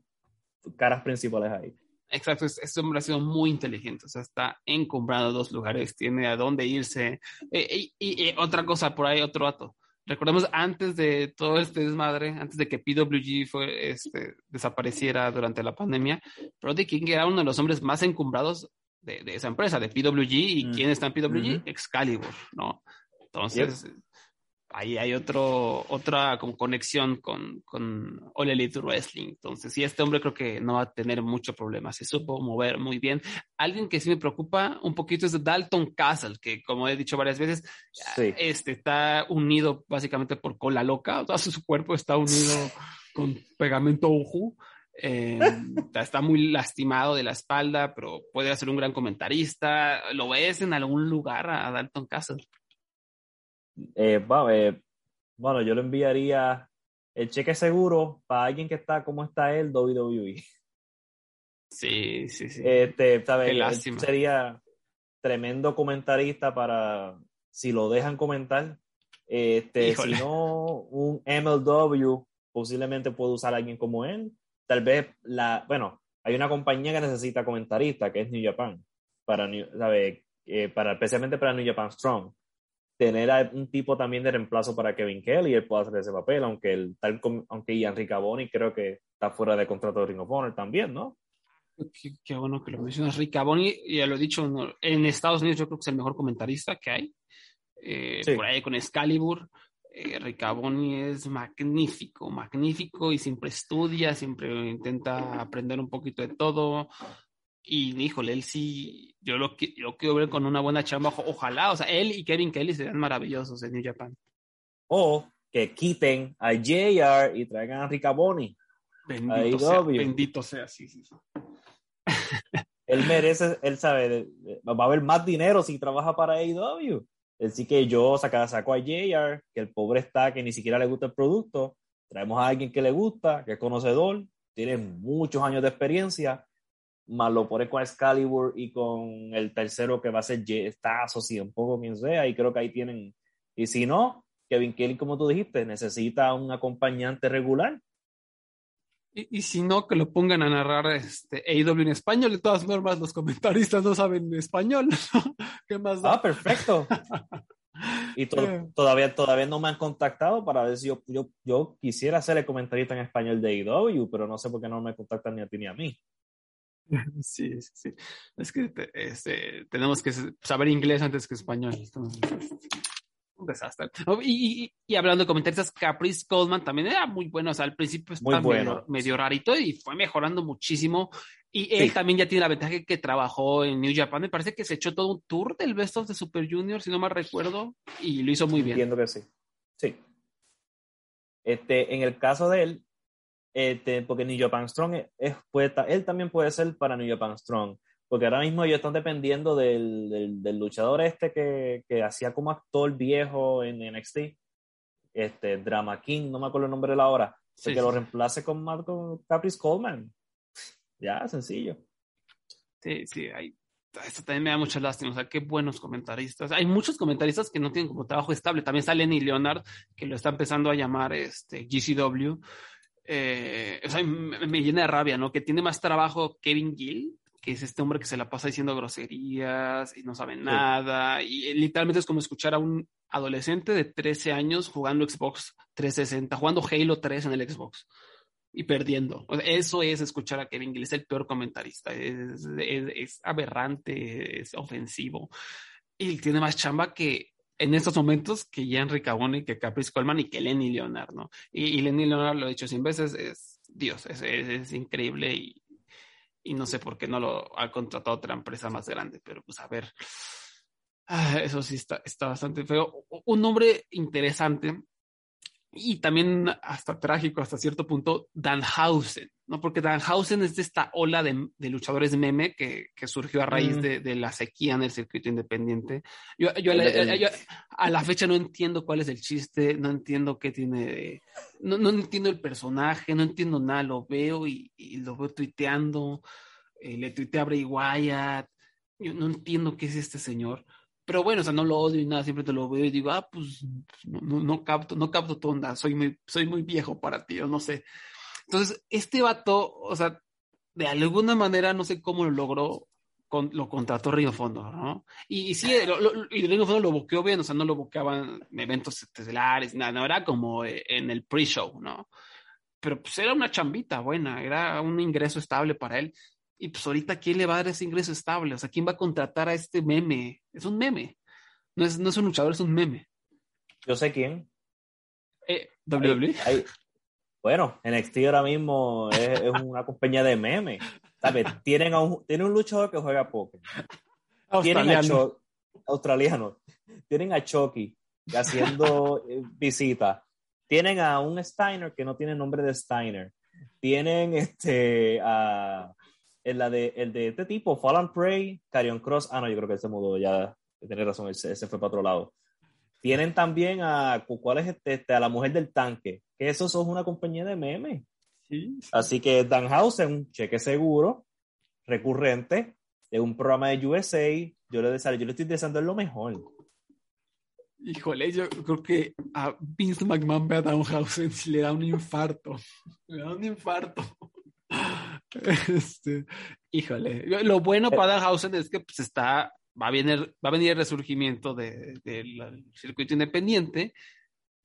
Speaker 2: caras principales ahí.
Speaker 1: Exacto, es- este hombre ha sido muy inteligente, o sea, está encumbrado dos lugares, tiene a dónde irse. Eh, y, y- y otra cosa, por ahí otro dato. Recordemos antes de todo este desmadre, antes de que PWG fue, este, desapareciera durante la pandemia, Brody King era uno de los hombres más encumbrados de, de esa empresa, de PWG. ¿Y
Speaker 2: Mm.
Speaker 1: quién está en PWG? Excalibur, ¿no? Entonces, ahí hay otro, otra como conexión con, con All Elite Wrestling. Entonces, sí, este hombre creo que no va a tener mucho problema. Se supo mover muy bien. Alguien que sí me preocupa un poquito es Dalton Castle, que como he dicho varias veces,
Speaker 2: Sí.
Speaker 1: este está unido básicamente por cola loca. O sea, [laughs] su cuerpo está unido con pegamento uju. Eh, [laughs] está muy lastimado de la espalda, pero puede ser un gran comentarista. ¿Lo ves en algún lugar a Dalton Castle?
Speaker 2: Eh, eh, bueno, yo le enviaría el cheque seguro para alguien que está como está él, WWE.
Speaker 1: Sí, sí, sí.
Speaker 2: Este, ¿sabes?
Speaker 1: Qué
Speaker 2: Él
Speaker 1: lástima.
Speaker 2: Sería tremendo comentarista para si lo dejan comentar. Este,
Speaker 1: Híjole.
Speaker 2: si no, un MLW posiblemente puede usar a alguien como él. Tal vez la, bueno, hay una compañía que necesita comentarista, que es New Japan, para, ¿sabe? Eh, para especialmente para New Japan Strong. Tener a un tipo también de reemplazo para Kevin Kelly, él puede hacer ese papel, aunque el, tal aunque Ian Ricaboni creo que está fuera de contrato de Ring of Honor también, ¿no?
Speaker 1: Qué, qué bueno que lo mencionas. Rick Caboni, ya lo he dicho, en Estados Unidos yo creo que es el mejor comentarista que hay. Eh,
Speaker 2: Sí.
Speaker 1: Por ahí con Excalibur. Eh, Rick Caboni es magnífico, magnífico y siempre estudia, siempre intenta aprender un poquito de todo. Y híjole, él sí, yo lo, qui- lo quiero ver con una buena chamba. Ojalá, o sea, él y Kevin Kelly serían maravillosos en New Japan.
Speaker 2: O que quiten a JR y traigan a Ricaboni.
Speaker 1: Bendito sea, bendito sea, sí, sí. sí. [laughs]
Speaker 2: Él merece, él sabe, va a haber más dinero si trabaja para AEW. Así que yo saca, saco a JR, que el pobre está, que ni siquiera le gusta el producto. Traemos a alguien que le gusta, que es conocedor, tiene muchos años de experiencia, más lo pone con Excalibur y con el tercero que va a ser Stazo, si un poco quien sea, y creo que ahí tienen. Y si no, Kevin Kelly, como tú dijiste, necesita un acompañante regular.
Speaker 1: Y, y si no, que lo pongan a narrar este, AEW en español. De todas formas, los comentaristas no saben español. [laughs] ¿Qué más da?
Speaker 2: Ah, perfecto. Y to-
Speaker 1: Eh.
Speaker 2: todavía, todavía no me han contactado para ver si yo, yo, yo quisiera ser el comentarista en español de AEW, pero no sé por qué no me contactan ni a ti ni a mí. [laughs]
Speaker 1: Sí, sí, sí. Es que te- este, tenemos que saber inglés antes que español. Entonces, un desastre. Oh, Y, y- y hablando de comentaristas, Caprice Coleman también era muy bueno. O sea, al principio estaba
Speaker 2: bueno.
Speaker 1: medio, medio rarito y fue mejorando muchísimo. Y él
Speaker 2: Sí.
Speaker 1: también ya tiene la ventaja que trabajó en New Japan. Me parece que se echó todo un tour del Best of the Super Junior, si no mal recuerdo, y lo hizo muy bien.
Speaker 2: Entiendo que sí. Sí. Este, en el caso de él, este, porque New Japan Strong es, puede, él también puede ser para New Japan Strong, porque ahora mismo ellos están dependiendo del, del, del luchador este que, que, hacía como actor viejo en NXT, este, Drama King, no me acuerdo el nombre de la hora, sí, que sí. lo reemplace con Marco Caprice Coleman. Ya, sencillo.
Speaker 1: Sí, sí, hay, esto también me da mucha lástima, o sea, qué buenos comentaristas. Hay muchos comentaristas que no tienen como trabajo estable. También está Lenny Leonard, que lo está empezando a llamar este, GCW. Eh, o sea, me, me, llena de rabia, ¿no? Que tiene más trabajo Kevin Gill, que es este hombre que se la pasa diciendo groserías y no sabe sí. nada. Y literalmente es como escuchar a un adolescente de 13 años jugando Xbox 360, jugando Halo 3 en el Xbox y perdiendo. O sea, eso es escuchar a Kevin Gill, es el peor comentarista, es, es, es, aberrante, es ofensivo. Y tiene más chamba que en estos momentos que Jan Ricaboni, que Caprice Coleman y que Lenny Leonard, ¿no? Y, y Lenny Leonard lo he dicho 100 veces, es Dios, es, es increíble y, y, no sé por qué no lo ha contratado otra empresa más grande, pero pues a ver. Ah, eso sí está, está bastante feo. Un nombre interesante y también hasta trágico hasta cierto punto, Danhausen, ¿no? Porque Danhausen es de esta ola de, de luchadores meme que, que, surgió a raíz mm. de, de, la sequía en el circuito independiente. Yo, yo, a la, yo, a la, fecha no entiendo cuál es el chiste, no entiendo qué tiene, no, no entiendo el personaje, no entiendo nada, lo veo y, y lo veo tuiteando, eh, le tuiteé a Bray Wyatt, yo no entiendo qué es este señor pero bueno, o sea, no lo odio y nada, siempre te lo veo y digo, ah, pues no, capto, no capto tu onda, soy muy, soy muy viejo para ti, o no sé. Entonces, este vato, o sea, de alguna manera, no sé cómo lo logró, con, lo contrató Río Fondo, ¿no? Y, y sí, lo, lo, y Río Fondo lo boqueó bien, o sea, no lo boqueaban en eventos estelares, nada, no, era como en el pre-show, ¿no? Pero pues era una chambita buena, era un ingreso estable para él. Y pues ahorita, ¿quién le va a dar ese ingreso estable? O sea, ¿quién va a contratar a este meme? Es un meme. No es, no es un luchador, es un meme.
Speaker 2: Yo sé quién.
Speaker 1: Eh, WWE.
Speaker 2: Hay, bueno, NXT ahora mismo es, es una compañía de memes. ¿Sabes? Tienen, a un, tienen un luchador que juega poker. Tienen a Cho australiano. Tienen a Chucky haciendo eh, visita. Tienen a un Steiner que no tiene nombre de Steiner. Tienen este a el, la de, el de este tipo, Fallen Prey, Carion Cross, ah, no, yo creo que ese modo ya, tiene razón, ese, ese, fue para otro lado. Tienen también a, ¿cuál es este? este a la mujer del tanque, que eso es una compañía de memes.
Speaker 1: Sí, sí.
Speaker 2: Así que Danhausen, un cheque seguro, recurrente, de un programa de USA, yo le, deseo, yo le estoy deseando lo mejor.
Speaker 1: Híjole, yo creo que a Vince McMahon ve a Danhausen si le da un infarto. [laughs] Le da un infarto. [laughs] Este, híjole, lo bueno para Danhausen es que pues está, va a venir, va a venir el resurgimiento del de, de circuito independiente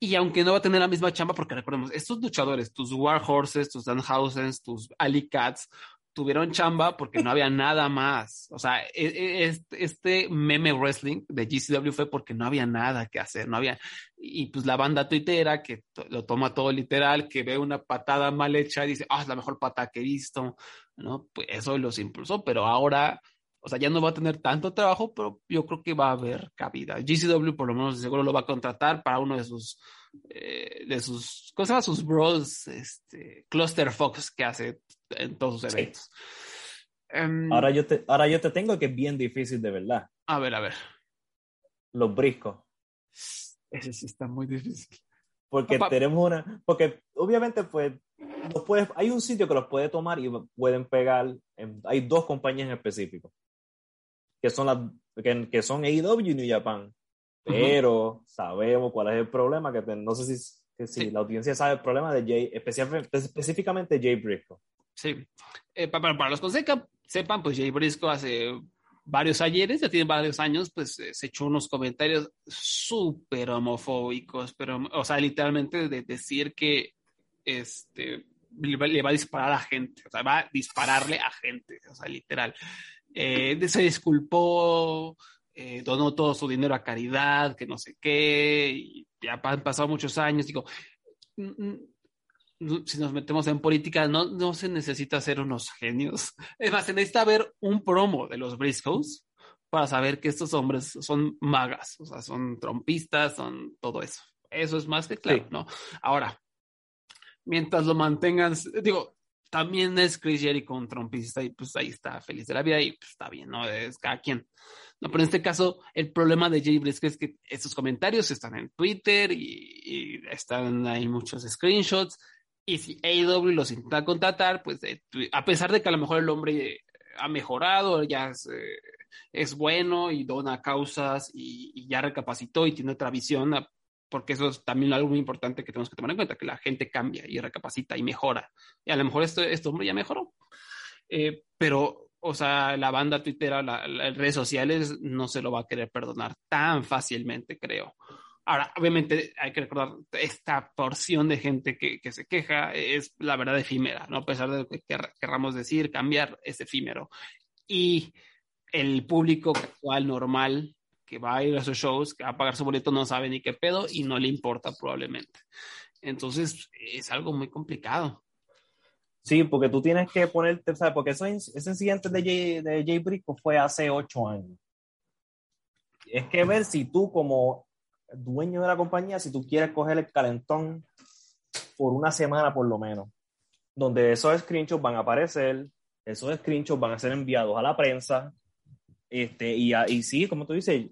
Speaker 1: y aunque no va a tener la misma chamba, porque recordemos, estos luchadores, tus War Horses, tus Danhausens, tus Ali Cats, tuvieron chamba porque no había nada más. O sea, este meme wrestling de GCW fue porque no había nada que hacer, no había. Y pues la banda tuitera que lo toma todo literal, que ve una patada mal hecha y dice, ah, es la mejor patada que he visto, ¿no? Pues eso los impulsó, pero ahora, o sea, ya no va a tener tanto trabajo, pero yo creo que va a haber cabida. GCW por lo menos seguro lo va a contratar para uno de sus eh, de sus cosas, sus bros, este, Cluster Fox que hace en todos sus eventos.
Speaker 2: Sí. Um, ahora, yo te, ahora yo te tengo que es bien difícil de verdad.
Speaker 1: A ver, a ver.
Speaker 2: Los briscos.
Speaker 1: Ese sí está muy difícil.
Speaker 2: Porque Papá. tenemos una, porque obviamente pues los puedes, hay un sitio que los puede tomar y pueden pegar, en, hay dos compañías en específico, que son las, que, que son AEW y New Japan pero uh -huh. sabemos cuál es el problema, que no sé si, que si sí. la audiencia sabe el problema de Jay, específicamente Jay Briscoe.
Speaker 1: Sí, eh, para, para, los que sepan, sepan, pues Jay Briscoe hace varios ayeres, ya tiene varios años, pues eh, se echó unos comentarios súper homofóbicos, pero, o sea, literalmente de decir que este, le va a disparar a gente, o sea, va a dispararle a gente, o sea, literal. Eh, se disculpó, eh, donó todo su dinero a caridad, que no sé qué, y ya han pasado muchos años, digo, si nos metemos en política, no, no se necesita ser unos genios. [laughs] Es más, se necesita ver un promo de los Briscoes para saber que estos hombres son magas, o sea, son trompistas, son todo eso. Eso es más que claro, sí. ¿no? Ahora, mientras lo mantengan, digo, también es Chris Jericho un trompista y pues ahí está feliz de la vida y pues está bien, ¿no? Es cada quien. No, pero en este caso, el problema de Jay Briscoe es que estos comentarios están en Twitter y, y están ahí muchos screenshots. Y si AEW los intenta contratar, pues eh, a pesar de que a lo mejor el hombre ha mejorado, ya es, eh, es bueno y dona causas y, y, ya recapacitó y tiene otra visión, porque eso es también algo muy importante que tenemos que tomar en cuenta, que la gente cambia y recapacita y mejora. Y a lo mejor esto, este hombre ya mejoró. Eh, pero, o sea, la banda Twitter, la, las redes sociales no se lo va a querer perdonar tan fácilmente, creo. Ahora, obviamente hay que recordar, esta porción de gente que, que, se queja es la verdad efímera, ¿no? A pesar de lo que querramos decir, cambiar es efímero. Y el público actual normal que va a ir a sus shows, que va a pagar su boleto, no sabe ni qué pedo y no le importa probablemente. Entonces, es algo muy complicado.
Speaker 2: Sí, porque tú tienes que ponerte, ¿sabes? Porque eso, ese incidente de Jay, de Jay Briscoe fue hace ocho años. Es que ver si tú como dueño de la compañía, si tú quieres coger el calentón por una semana por lo menos, donde esos screenshots van a aparecer, esos screenshots van a ser enviados a la prensa, este, y, y sí, como tú dices,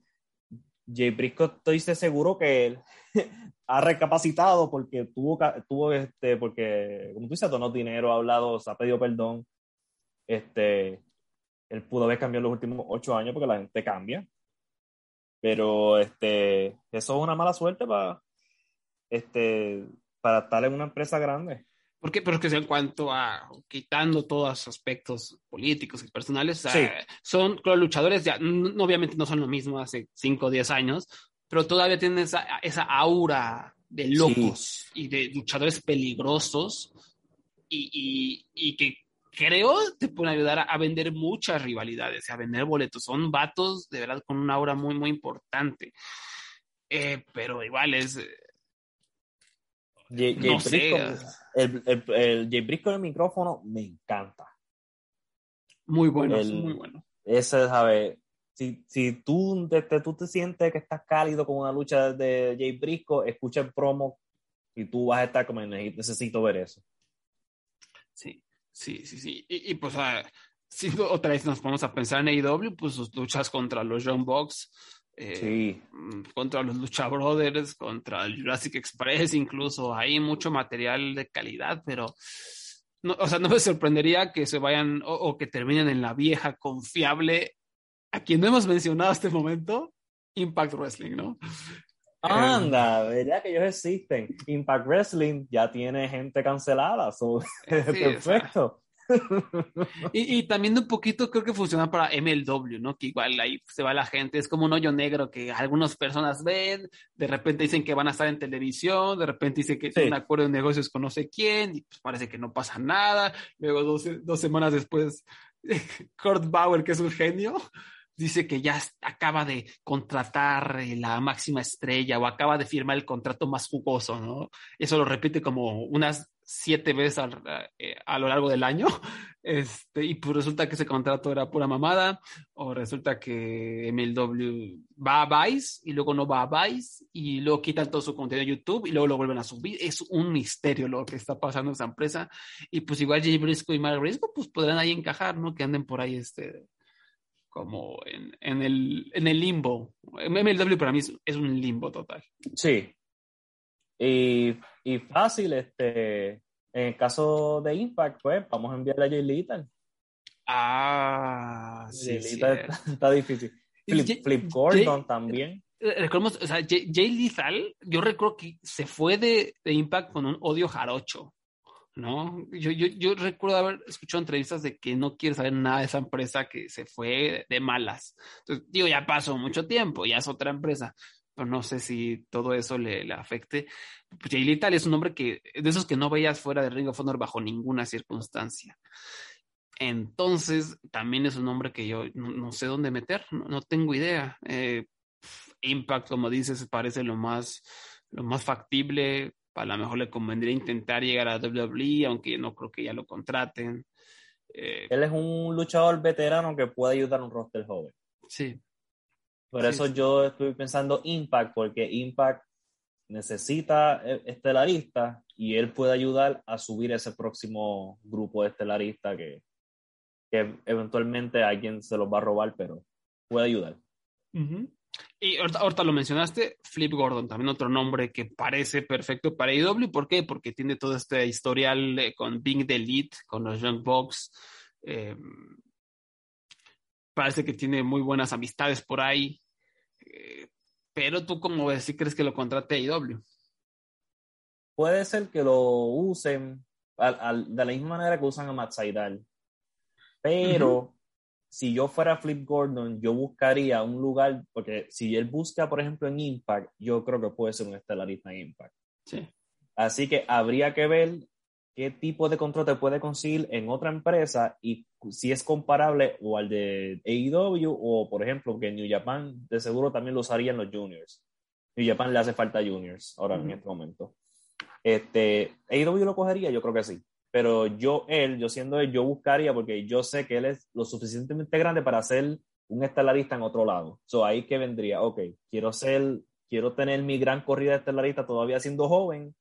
Speaker 2: Jay Briscoe estoy seguro que él [laughs] ha recapacitado porque tuvo, tuvo este, porque, como tú dices, donó dinero, ha hablado, se ha pedido perdón. Este, él pudo haber cambiado los últimos ocho años porque la gente cambia. Pero este, eso es una mala suerte para, este, para estar en una empresa grande.
Speaker 1: ¿Por qué? Porque en cuanto a quitando todos los aspectos políticos y personales, sí. son los luchadores, ya no, obviamente no son lo mismo hace 5 o 10 años, pero todavía tienen esa, esa aura de locos sí. y de luchadores peligrosos y, y, y, que creo te pueden ayudar a, a, vender muchas rivalidades, a vender boletos. Son vatos de verdad con una aura muy, muy importante. Eh, pero igual es
Speaker 2: Jay, Jay no. El, el, el Jay Briscoe del micrófono me encanta.
Speaker 1: Muy bueno, el, muy bueno.
Speaker 2: Ese, ¿sabes? Si, si tú, te, tú te sientes que estás cálido con una lucha de Jay Briscoe, escucha el promo y tú vas a estar como necesito ver eso.
Speaker 1: Sí, sí, sí, sí. Y, y pues, uh, si otra vez nos ponemos a pensar en AEW, pues sus luchas contra los John Box, eh,
Speaker 2: sí.
Speaker 1: contra los Lucha Brothers, contra el Jurassic Express, incluso hay mucho material de calidad, pero no, o sea, no me sorprendería que se vayan o, o, que terminen en la vieja confiable, a quien no hemos mencionado hasta este momento, Impact Wrestling, ¿no?
Speaker 2: Anda, ¿verdad que ellos existen? Impact Wrestling ya tiene gente cancelada, so, [laughs] sí, perfecto. [laughs]
Speaker 1: Y, y, también un poquito creo que funciona para MLW, ¿no? Que igual ahí se va la gente, es como un hoyo negro que algunas personas ven, de repente dicen que van a estar en televisión, de repente dicen que sí. tienen un acuerdo de negocios con no sé quién, y pues parece que no pasa nada, luego dos, dos semanas después, [laughs] Kurt Bauer, que es un genio, dice que ya acaba de contratar la máxima estrella o acaba de firmar el contrato más jugoso, ¿no? Eso lo repite como unas siete veces a, eh, a, lo largo del año, [laughs] este, y pues resulta que ese contrato era pura mamada, o resulta que MLW va a Vice y luego no va a Vice, y luego quitan todo su contenido de YouTube y luego lo vuelven a subir. Es un misterio lo que está pasando en esa empresa, y pues igual Jay Briscoe y Mark Briscoe pues podrán ahí encajar, ¿no? Que anden por ahí este como en, en, el, en el limbo. MLW para mí es, es un limbo total.
Speaker 2: Sí, y, y, fácil, este, en el caso de Impact, pues vamos a enviarle a Jay Little.
Speaker 1: Ah,
Speaker 2: sí. sí está, [laughs] está, difícil. Flip, Flip Gordon también.
Speaker 1: Recordemos, o sea, Jay, Jay Lethal, yo recuerdo que se fue de, de, Impact con un odio jarocho, ¿no? Yo, yo, yo recuerdo haber escuchado entrevistas de que no quiere saber nada de esa empresa que se fue de malas. Entonces, digo, ya pasó mucho tiempo, ya es otra empresa no sé si todo eso le, le afecte. Pues Jay Lethal es un hombre que, de esos que no veías fuera de Ring of Honor bajo ninguna circunstancia. Entonces, también es un hombre que yo no, no sé dónde meter, no, no tengo idea. Eh, Impact, como dices, parece lo más, lo más factible. A lo mejor le convendría intentar llegar a WWE, aunque no creo que ya lo contraten.
Speaker 2: Eh, Él es un luchador veterano que puede ayudar a un roster joven.
Speaker 1: Sí,
Speaker 2: por eso sí, yo estoy pensando Impact, porque Impact necesita e, estelarista y él puede ayudar a subir ese próximo grupo de estelaristas que, que eventualmente alguien se los va a robar, pero puede ayudar.
Speaker 1: Y ahorita, lo mencionaste, Flip Gordon, también otro nombre que parece perfecto para IW. ¿Por qué? Porque tiene todo este historial eh, con Bing the Elite, con los Young Bucks. Eh, parece que tiene muy buenas amistades por ahí. Eh, pero tú, ¿cómo ves? ¿Si crees que lo contrate IW?
Speaker 2: Puede ser que lo usen de la misma manera que usan a Matt Seidel. Pero si yo fuera Flip Gordon, yo buscaría un lugar, porque si él busca, por ejemplo, en Impact, yo creo que puede ser un estelarista en Impact.
Speaker 1: Sí.
Speaker 2: Así que habría que ver qué tipo de control te puede conseguir en otra empresa y si es comparable o al de AEW o, por ejemplo, que en New Japan de seguro también lo usarían los juniors. New Japan le hace falta juniors ahora en este momento. Este, AEW lo cogería, yo creo que sí pero yo, él, yo siendo él, yo buscaría porque yo sé que él es lo suficientemente grande para ser un estelarista en otro lado. So, ahí que vendría, ok, quiero ser, quiero tener mi gran corrida de estelarista todavía siendo joven,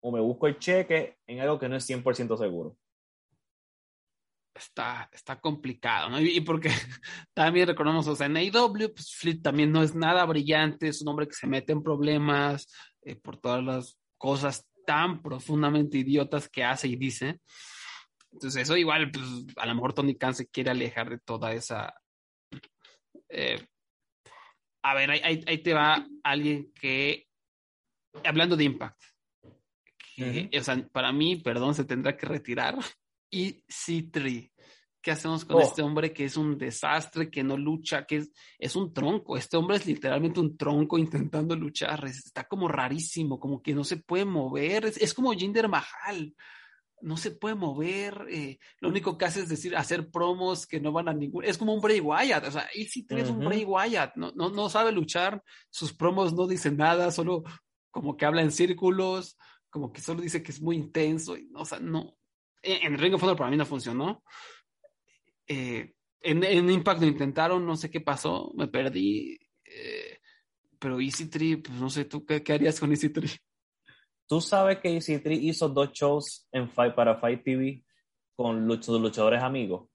Speaker 2: o me busco el cheque en algo que no es 100% seguro.
Speaker 1: Está, está complicado, ¿no? Y, porque [laughs] también recordamos, o sea, en AEW, pues Flip también no es nada brillante, es un hombre que se mete en problemas eh, por todas las cosas tan profundamente idiotas que hace y dice. Entonces, eso igual, pues, a lo mejor Tony Khan se quiere alejar de toda esa. Eh, a ver, ahí, te va alguien que. Hablando de Impact. o sea, para mí, perdón, se tendrá que retirar. Y C3. ¿Qué hacemos con oh. este hombre que es un desastre, que no lucha, que es, es un tronco? Este hombre es literalmente un tronco intentando luchar. Está como rarísimo, como que no se puede mover. Es, como Jinder Mahal. No se puede mover. Eh, lo único que hace es decir, hacer promos que no van a ningún. Es como un Bray Wyatt. O sea, él sí tiene un Bray Wyatt. No, no, no sabe luchar. Sus promos no dicen nada, solo como que habla en círculos, como que solo dice que es muy intenso. O sea, no. En, el Ring of Honor para mí no funcionó. Eh, en, Impact lo intentaron, no sé qué pasó, me perdí. Eh, pero Easy Tree, pues no sé, ¿tú qué, harías con Easy Tree?
Speaker 2: Tú sabes que Easy Tree hizo dos shows en Fight, para Fight TV con luchadores amigos.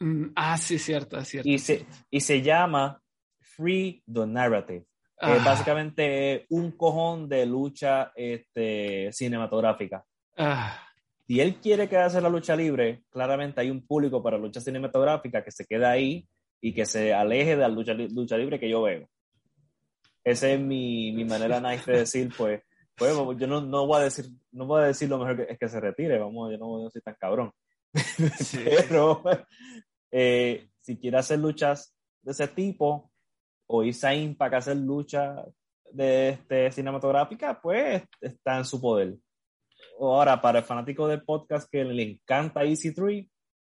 Speaker 1: Mm, ah, sí, cierto, es cierto.
Speaker 2: Y se, y se llama Free the Narrative. Que es ah. básicamente un cojón de lucha este, cinematográfica.
Speaker 1: Ah.
Speaker 2: Si él quiere quedarse en la lucha libre, claramente hay un público para lucha cinematográfica que se queda ahí y que se aleje de la lucha, lucha libre que yo veo. Esa es mi, mi manera nice de decir, pues, pues yo no, no, voy a decir, no voy a decir lo mejor que es que se retire, vamos, yo no, no soy tan cabrón. [laughs] Pero eh, si quiere hacer luchas de ese tipo o irse a Impact a hacer luchas de este, cinematográfica, pues está en su poder ahora, para el fanático del podcast que le encanta Easy 3,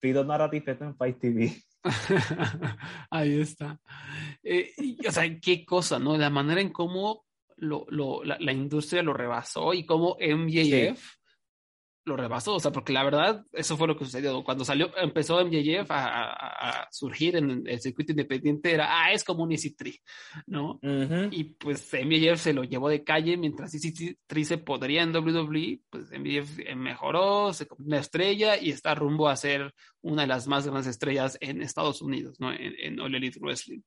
Speaker 2: pido Narrative en Fight TV. [laughs]
Speaker 1: Ahí está. Eh, o sea, qué cosa, ¿no? La manera en cómo lo, lo, la, industria lo rebasó y cómo MJF lo rebasó, o sea, porque la verdad, eso fue lo que sucedió. Cuando salió, empezó MJF a, a, surgir en el circuito independiente, era, ah, es como un Easy Tree, ¿no? Y pues MJF se lo llevó de calle, mientras Easy Tree se podría en WWE, pues MJF mejoró, se convirtió una estrella y está rumbo a ser una de las más grandes estrellas en Estados Unidos, ¿no? En, en All Elite Wrestling.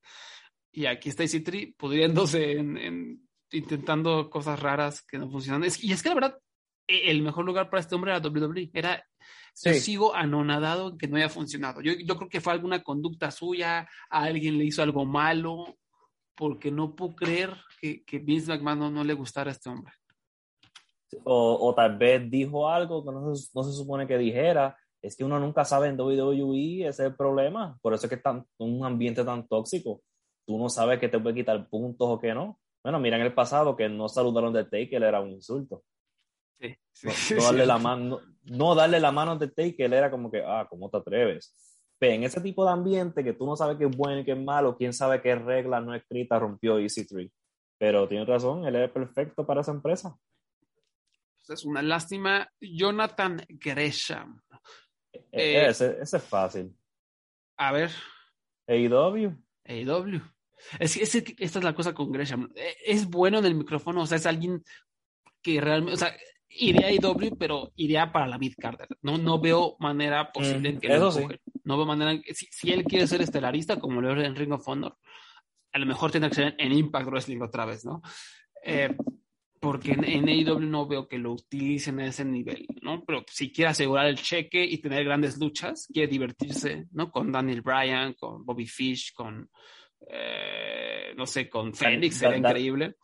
Speaker 1: Y aquí está Easy Tree pudriéndose en, en intentando cosas raras que no funcionan. y es que la verdad, el mejor lugar para este hombre era WWE. Era, Yo sigo anonadado en que no haya funcionado. Yo, yo creo que fue alguna conducta suya, a alguien le hizo algo malo, porque no puedo creer que, que Vince McMahon no, le gustara a este hombre.
Speaker 2: O, o, tal vez dijo algo que no se, no se, supone que dijera. Es que uno nunca sabe en WWE, ese es el problema. Por eso es que es tan, un ambiente tan tóxico. Tú no sabes que te puede quitar puntos o que no. Bueno, mira en el pasado que no saludaron de Taker era un insulto no, darle la mano, no, darle la mano de Taker era como que, ah, ¿cómo te atreves? Pero en ese tipo de ambiente que tú no sabes qué es bueno y qué es malo, quién sabe qué regla no escrita rompió Easy Tree. Pero tiene razón, él es perfecto para esa empresa.
Speaker 1: Es una lástima. Jonathan Gresham.
Speaker 2: E, e, eh, ese, ese, es fácil.
Speaker 1: A ver.
Speaker 2: AEW.
Speaker 1: AEW. Es, es, esta es la cosa con Gresham. E, es bueno en el micrófono, o sea, es alguien que realmente, o sea, iría a IW, pero iría para la mid card. No, no veo manera posible en que
Speaker 2: eso sí.
Speaker 1: No veo manera en que, si, si él quiere ser estelarista, como lo es en Ring of Honor, a lo mejor tendrá que ser en Impact Wrestling otra vez, ¿no? Eh, porque en, en AEW no veo que lo utilicen a ese nivel, ¿no? Pero si quiere asegurar el cheque y tener grandes luchas, quiere divertirse, ¿no? Con Daniel Bryan, con Bobby Fish, con, eh, no sé, con Fénix,
Speaker 2: Dan-
Speaker 1: increíble.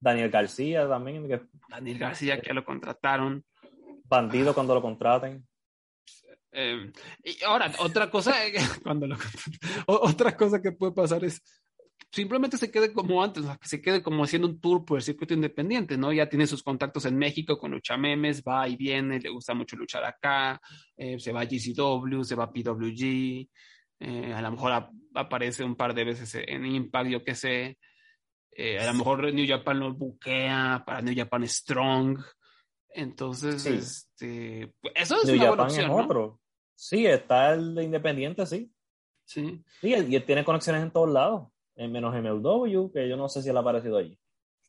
Speaker 2: Daniel García también, que
Speaker 1: Daniel García, que ya lo contrataron.
Speaker 2: bandido cuando lo contraten.
Speaker 1: Eh, y ahora, otra cosa, [laughs] cuando lo, otra cosa que puede pasar es simplemente se quede como antes, que se quede como haciendo un tour por el circuito independiente, ¿no? Ya tiene sus contactos en México con Lucha Memes, va y viene, le gusta mucho luchar acá, eh, se va a GCW, se va a PWG, eh, a lo mejor ap- aparece un par de veces en Impact, yo qué sé. Eh, a lo mejor New Japan lo buquea para New Japan Strong. Entonces,
Speaker 2: Sí.
Speaker 1: este, eso es
Speaker 2: New
Speaker 1: una buena
Speaker 2: Japan
Speaker 1: opción,
Speaker 2: es
Speaker 1: ¿no?
Speaker 2: otro. Sí, está el de Independiente, sí.
Speaker 1: Sí.
Speaker 2: Sí, y él tiene conexiones en todos lados, en menos MLW, que yo no sé si él ha aparecido allí.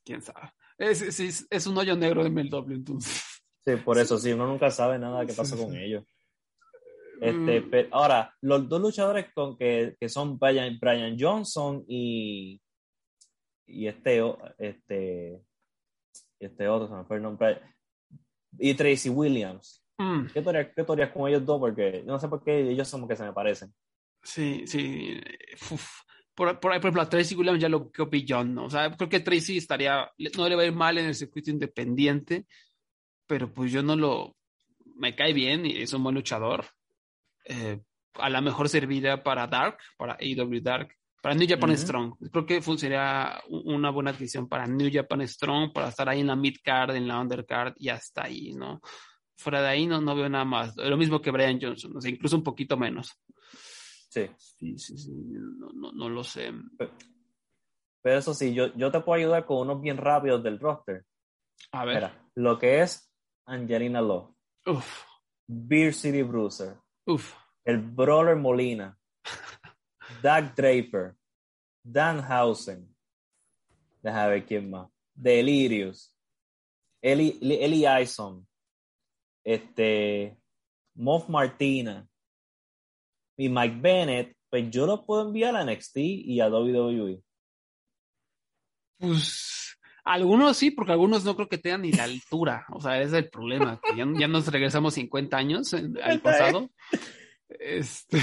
Speaker 1: quién sabe. Es, es, un hoyo negro de MLW, entonces.
Speaker 2: Sí, por eso [laughs] sí, uno nunca sabe nada que pasa
Speaker 1: Sí,
Speaker 2: con ellos. Este,
Speaker 1: Mm.
Speaker 2: pe- ahora, los dos luchadores con que, que son Brian, Brian Johnson y, y este, este, este otro, se me fue el nombre, y Tracy Williams.
Speaker 1: Mm,
Speaker 2: ¿Qué teorías, qué teorías con ellos dos? Porque no sé por qué ellos son que se me parecen.
Speaker 1: sí, sí. Uf. Por, por, por ejemplo, a Tracy Williams ya lo buscó Beyond, ¿no? O sea, creo que Tracy estaría, no le va a ir mal en el circuito independiente, pero pues yo no lo, me cae bien y es un buen luchador. Eh, a lo mejor serviría para Dark, para AEW Dark, para New Japan
Speaker 2: Ujú.
Speaker 1: Strong. Creo que u- una buena adquisición para New Japan Strong, para estar ahí en la mid card, en la undercard y hasta ahí, ¿no? Fuera de ahí no, no veo nada más. Lo mismo que Brian Johnson, o sea, incluso un poquito menos.
Speaker 2: Sí.
Speaker 1: Sí, sí, sí, no, no, no lo sé.
Speaker 2: Pero eso sí, yo, yo te puedo ayudar con unos bien rápidos del roster.
Speaker 1: A ver.
Speaker 2: Mira, lo que es Angelina Love,
Speaker 1: Uf,
Speaker 2: Beer City Bruiser,
Speaker 1: uf.
Speaker 2: el Brawler Molina, [laughs] Doug Draper, Danhausen, déjame ver quién más, Delirious, Eli, Eli Ison, este, Moff Martina y Mike Bennett, pues yo los puedo enviar a NXT y a WWE.
Speaker 1: Pues algunos sí, porque algunos no creo que tengan ni la altura. O sea, ese es el problema. Que ya, ya nos regresamos 50 años en- al pasado. Este,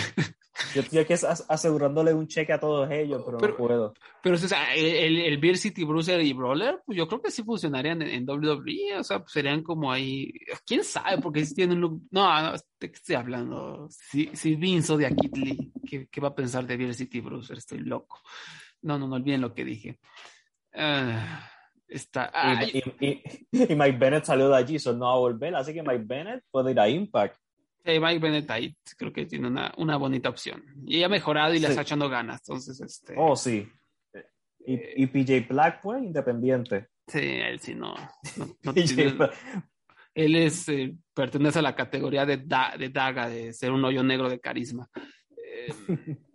Speaker 2: Yo estoy aquí as- asegurándole un cheque a todos ellos, pero,
Speaker 1: Pero-
Speaker 2: no puedo.
Speaker 1: pero o sea, el, el Beer City Bruiser y Brawler, pues yo creo que sí funcionarían en, en WWE. O sea, pues serían como ahí. ¿Quién sabe? Porque si tienen un look. No, no, ¿de qué estoy hablando? Si, si Vince a Kid Lee, ¿qué, qué va a pensar de Beer City Bruiser? Estoy loco. No, no, no olviden lo que dije. Ah, está. ay,
Speaker 2: Y, y- y- y Mike Bennett salió de allí, eso no va a volver, así que Mike Bennett puede ir a Impact.
Speaker 1: Eh, Mike Bennett ahí creo que tiene una, una bonita opción. Y ha mejorado y le está echando ganas. Entonces, este.
Speaker 2: Oh, sí. Y, y PJ Black, pues, independiente.
Speaker 1: Sí, él sí no. no- [laughs] no tiene- él es, eh, pertenece a la categoría de, da- de Daga, de ser un hoyo negro de carisma. Eh, [laughs]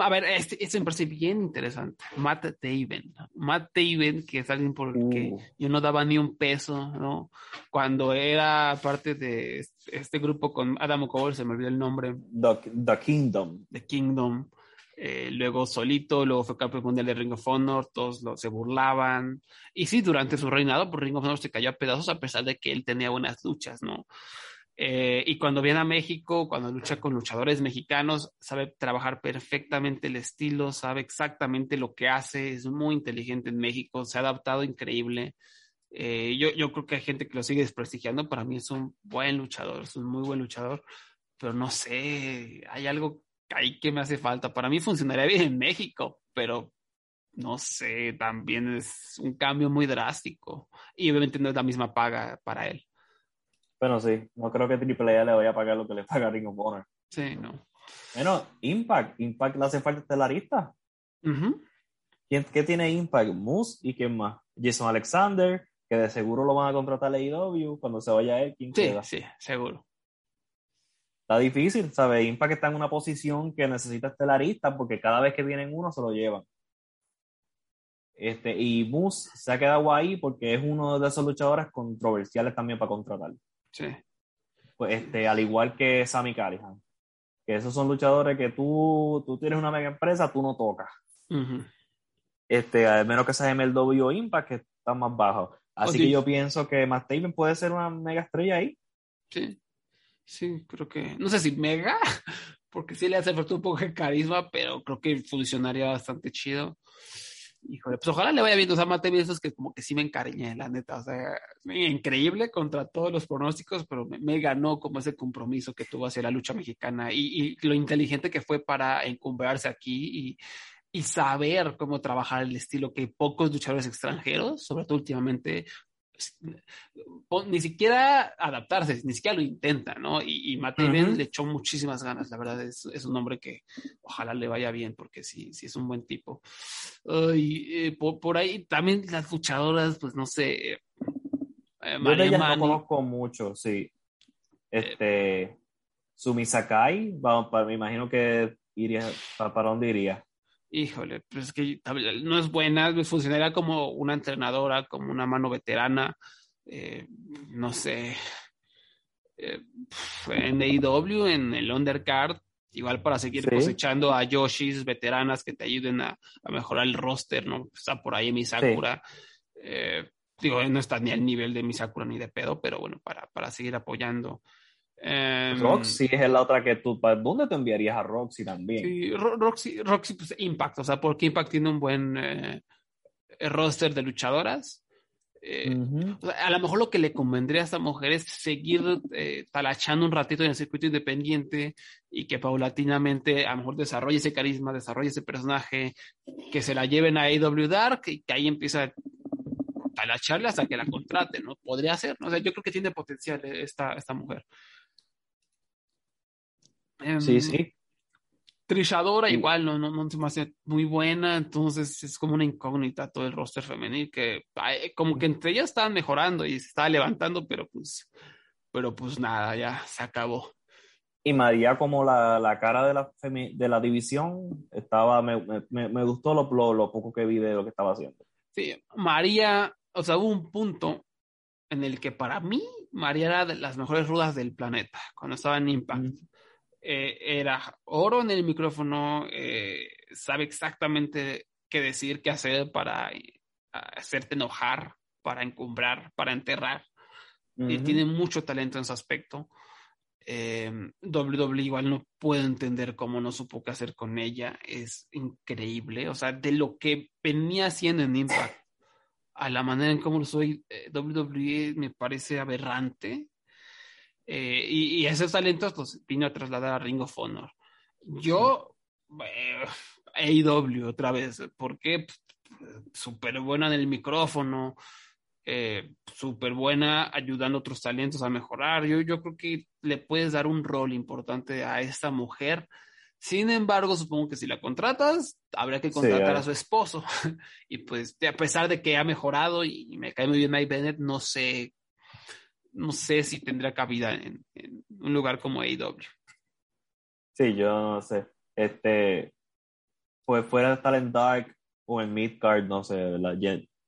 Speaker 1: a ver, este, este me parece bien interesante. Matt Taven. Matt Taven, que es alguien por el que
Speaker 2: Uh,
Speaker 1: yo no daba ni un peso, ¿no? Cuando era parte de este, este grupo con Adam Cole, se me olvidó el nombre.
Speaker 2: the, the Kingdom.
Speaker 1: de Kingdom, eh, luego solito, luego fue campeón mundial de Ring of Honor, todos lo- se burlaban. Y sí, durante su reinado, por Ring of Honor se cayó a pedazos a pesar de que él tenía buenas luchas, ¿no? Eh, y cuando viene a México, cuando lucha con luchadores mexicanos, sabe trabajar perfectamente el estilo, sabe exactamente lo que hace, es muy inteligente en México, se ha adaptado increíble. Eh, yo, yo creo que hay gente que lo sigue desprestigiando, para mí es un buen luchador, es un muy buen luchador, pero no sé, hay algo ahí que me hace falta. Para mí funcionaría bien en México, pero no sé, también es un cambio muy drástico y obviamente no es la misma paga para él.
Speaker 2: Bueno, sí, no creo que AAA le vaya a pagar lo que le paga Ring of Honor.
Speaker 1: Sí, no.
Speaker 2: Bueno, Impact. Impact le hace falta estelarista.
Speaker 1: Ujú.
Speaker 2: ¿Quién, ¿Qué tiene Impact? Moose y quién más? Jason Alexander, que de seguro lo van a contratar a AEW cuando se vaya él. ¿Quién
Speaker 1: Sí,
Speaker 2: queda?
Speaker 1: sí, seguro.
Speaker 2: Está difícil, ¿sabes? Impact está en una posición que necesita estelarista porque cada vez que vienen uno se lo llevan. Este, y Moose se ha quedado ahí porque es uno de esos luchadores controversiales también para contratar.
Speaker 1: Sí.
Speaker 2: Pues, este, al igual que Sammy Callihan. Que esos son luchadores que tú, tú tienes una mega empresa, tú no tocas. Este, al menos que sea MLW o Impact, que está más bajo. Así que yo pienso que Matt Taven puede ser una mega estrella ahí.
Speaker 1: Sí, sí, creo que, no sé si mega, [laughs] porque sí le hace falta un poco de carisma, pero creo que funcionaría bastante chido. Híjole, pues ojalá le vaya bien, o sea, Mate eso es que como que sí me encariñé, la neta, o sea, increíble contra todos los pronósticos, pero me, ganó como ese compromiso que tuvo hacia la lucha mexicana y, y lo inteligente que fue para encumbrarse aquí y, y saber cómo trabajar el estilo que pocos luchadores extranjeros, sobre todo últimamente, ni siquiera adaptarse, ni siquiera lo intenta, ¿no? Y, y le echó muchísimas ganas, la verdad, es, es un hombre que ojalá le vaya bien, porque sí, sí es un buen tipo. Ay, eh, por, por ahí también las luchadoras, pues no sé, eh,
Speaker 2: Yo
Speaker 1: María Mani,
Speaker 2: no conozco mucho, sí. Este, Sumi Sakai, vamos, para, me imagino que iría, ¿para, para dónde iría?
Speaker 1: Híjole, pues es que no es buena, funcionaría como una entrenadora, como una mano veterana, eh, no sé, eh, en AEW, en el undercard, igual para seguir
Speaker 2: Sí.
Speaker 1: cosechando a Yoshis veteranas que te ayuden a, a mejorar el roster, ¿no? Está por ahí Misakura. Eh, digo, no está ni al nivel de Misakura ni de pedo, pero bueno, para, para seguir apoyando. Em,
Speaker 2: Roxy es la otra que tú, ¿para dónde te enviarías a Roxy también?
Speaker 1: Sí, Ro- Roxy, Roxy, pues Impact, o sea, porque Impact tiene un buen eh, roster de luchadoras. Eh,
Speaker 2: Ujú.
Speaker 1: o sea, a lo mejor lo que le convendría a esta mujer es seguir eh, talachando un ratito en el circuito independiente y que paulatinamente a lo mejor desarrolle ese carisma, desarrolle ese personaje, que se la lleven a AW Dark y que ahí empieza a talacharle hasta que la contraten, ¿no? Podría ser, ¿no? O sea, yo creo que tiene potencial eh, esta, esta mujer. Em,
Speaker 2: Sí, sí.
Speaker 1: Trishadora
Speaker 2: Sí.
Speaker 1: igual no, no, no se me hace muy buena, entonces es como una incógnita todo el roster femenil que como que entre ellas estaban mejorando y se estaba levantando, pero pues, pero pues nada, ya se acabó.
Speaker 2: Y María como la, la cara de la, femi- de la división, estaba, me, me, me gustó lo, lo, lo poco que vi de lo que estaba haciendo.
Speaker 1: Sí, María, o sea, hubo un punto en el que para mí María era de las mejores rudas del planeta cuando estaba en Impact.
Speaker 2: Mm.
Speaker 1: Eh, era oro en el micrófono, eh, sabe exactamente qué decir, qué hacer para eh, hacerte enojar, para encumbrar, para enterrar. Y tiene mucho talento en ese aspecto. Eh, WWE igual no puedo entender cómo no supo qué hacer con ella. Es increíble. O sea, de lo que venía haciendo en Impact a la manera en cómo lo soy, eh, WWE me parece aberrante. Eh, y, y esos talentos los vino a trasladar a Ring of Honor. Yo, eh, AEW otra vez, porque súper buena en el micrófono, eh, súper buena ayudando a otros talentos a mejorar. Yo, yo creo que le puedes dar un rol importante a esta mujer. Sin embargo, supongo que si la contratas, habrá que contratar
Speaker 2: Sí,
Speaker 1: a su esposo. [laughs] y pues, a pesar de que ha mejorado y, y me cae muy bien Mike Bennett, no sé, no sé si tendrá cabida en, en un lugar como AEW.
Speaker 2: Sí, yo no sé. Este, pues fuera de estar en Dark o en Midcard, no sé, ¿verdad?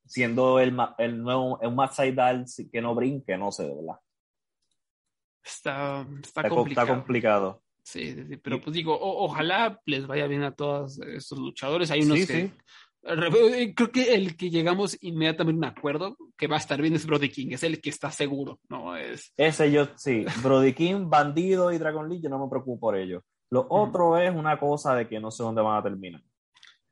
Speaker 2: Siendo el, el nuevo, un Matt Sydal que no brinque, no sé, verdad.
Speaker 1: Está, está,
Speaker 2: Está, co-
Speaker 1: complicado.
Speaker 2: está complicado.
Speaker 1: Sí, sí, sí, pero pues digo, o- ojalá les vaya bien a todos estos luchadores. Hay unos
Speaker 2: Sí,
Speaker 1: que
Speaker 2: sí.
Speaker 1: Re- Creo que el que llegamos inmediatamente a un acuerdo que va a estar bien es Brody King, es el que está seguro, ¿no? Es,
Speaker 2: Ese yo, sí. Brody King, Bandido y Dragon Lee, yo no me preocupo por ello. Lo otro es una cosa de que no sé dónde van a terminar.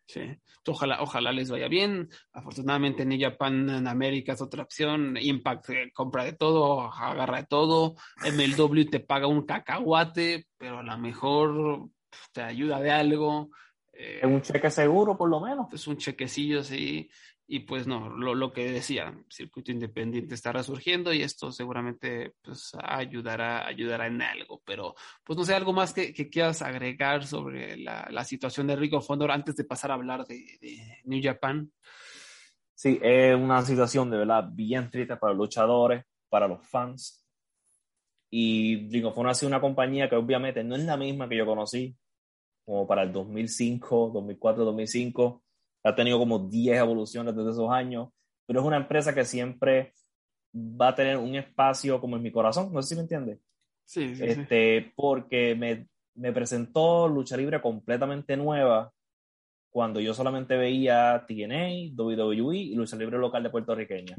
Speaker 1: sí. Ojalá, ojalá les vaya bien. Afortunadamente en Japan en América es otra opción. Impact eh, compra de todo, agarra de todo. MLW te paga un cacahuate, pero a lo mejor te ayuda de algo. Eh,
Speaker 2: Es un cheque seguro, por lo menos.
Speaker 1: es un chequecillo, sí. Y pues no, lo, lo que decía, circuito independiente está resurgiendo y esto seguramente pues ayudará, ayudará en algo. Pero pues no sé, algo más que, que quieras agregar sobre la, la situación de Rico Fondor antes de pasar a hablar de, de New Japan.
Speaker 2: Sí, es una situación de verdad bien triste para los luchadores, para los fans. Y Ring of Honor ha sido una compañía que obviamente no es la misma que yo conocí, como para el 2005, 2004, 2005. ha tenido como 10 evoluciones desde esos años, pero es una empresa que siempre va a tener un espacio como en mi corazón, no sé si me entiende.
Speaker 1: Sí, sí,
Speaker 2: este,
Speaker 1: sí.
Speaker 2: Porque me, me presentó lucha libre completamente nueva cuando yo solamente veía TNA, WWE y lucha libre local de puertorriqueña.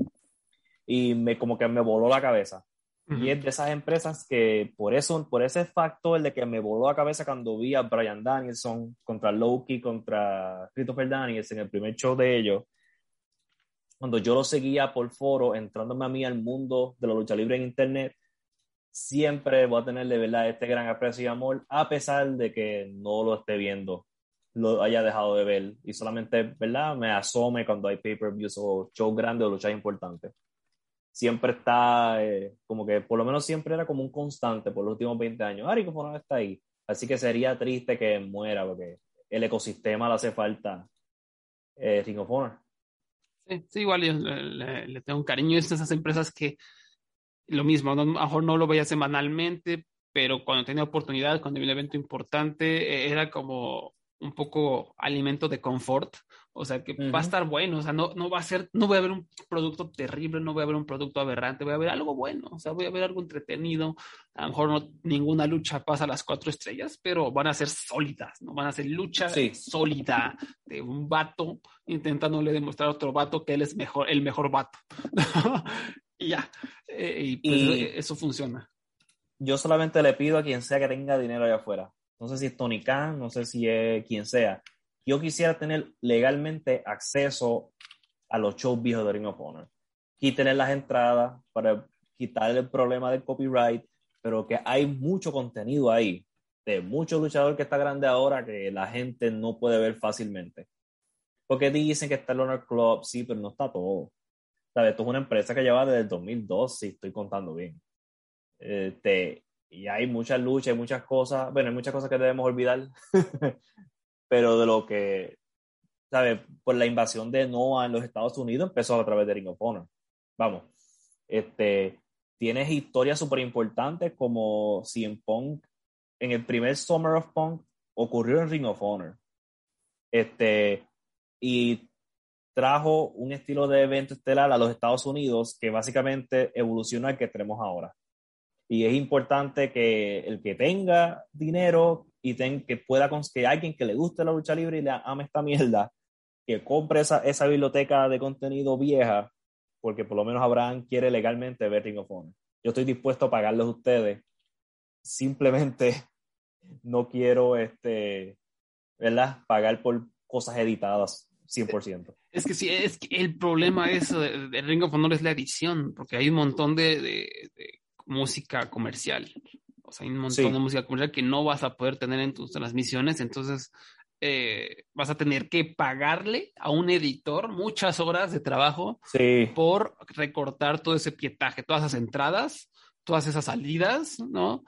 Speaker 2: Y me, como que me voló la cabeza.
Speaker 1: Ujú.
Speaker 2: Y es de esas empresas que por eso, por ese factor de que me voló la cabeza cuando vi a Brian Danielson contra Loki, contra Christopher Daniels en el primer show de ellos, cuando yo lo seguía por foro, entrándome a mí al mundo de la lucha libre en internet, siempre voy a tener de verdad este gran aprecio y amor, a pesar de que no lo esté viendo, lo haya dejado de ver y solamente, ¿verdad? Me asome cuando hay pay-per-views o shows grandes o luchas importantes siempre está, eh, como que por lo menos siempre era como un constante por los últimos 20 años. Ari, ¿cómo no está ahí? Así que sería triste que muera porque el ecosistema le hace falta eh, Ring of Honor.
Speaker 1: Sí, sí, igual yo le, le- tengo un cariño. De esas empresas que lo mismo, no- a lo mejor no lo veía semanalmente, pero cuando tenía oportunidad, cuando había un evento importante, eh, era como un poco alimento de confort. O sea, que va a estar bueno, o sea, no, no va a ser, no voy a ver un producto terrible, no voy a ver un producto aberrante, voy a ver algo bueno, o sea, voy a ver algo entretenido. A lo mejor no, ninguna lucha pasa a las cuatro estrellas, pero van a ser sólidas, ¿no? Van a ser lucha
Speaker 2: Sí.
Speaker 1: sólida de un vato intentándole demostrar a otro vato que él es mejor, el mejor vato. [laughs] y ya, eh, y pues
Speaker 2: Y-
Speaker 1: eso funciona.
Speaker 2: Yo solamente le pido a quien sea que tenga dinero allá afuera. No sé si es Tony Khan, no sé si es quien sea. Yo quisiera tener legalmente acceso a los shows viejos de Ring of Honor. Tener las entradas para quitar el problema del copyright, pero que hay mucho contenido ahí, de mucho luchador que está grande ahora que la gente no puede ver fácilmente. Porque dicen que está el Honor Club, sí, pero no está todo. ¿Sabes? Esto es una empresa que lleva desde el 2002, si estoy contando bien. Este, y hay muchas luchas, hay muchas cosas, bueno, hay muchas cosas que debemos olvidar, [laughs] pero de lo que, ¿sabes? Por la invasión de Noah en los Estados Unidos empezó a través de Ring of Honor. Vamos, este, tienes historias súper importantes como CM Punk en el primer Summer of Punk ocurrió en Ring of Honor. Este, y trajo un estilo de evento estelar a los Estados Unidos que básicamente evoluciona al que tenemos ahora. Y es importante que el que tenga dinero y ten, que pueda que alguien que le guste la lucha libre y le ame esta mierda, que compre esa, esa biblioteca de contenido vieja, porque por lo menos Abraham quiere legalmente ver Ring of Honor. Yo estoy dispuesto a pagarles a ustedes. Simplemente [laughs] no quiero, este, ¿verdad? Pagar por cosas editadas 100%.
Speaker 1: Es que sí, es que el problema es de, de Ring of Honor es la edición, porque hay un montón de, de- de música comercial. O sea, hay un montón
Speaker 2: Sí.
Speaker 1: de música comercial que no vas a poder tener en tus transmisiones, entonces eh, vas a tener que pagarle a un editor muchas horas de trabajo
Speaker 2: Sí,
Speaker 1: por recortar todo ese pietaje, todas esas entradas, todas esas salidas, ¿no?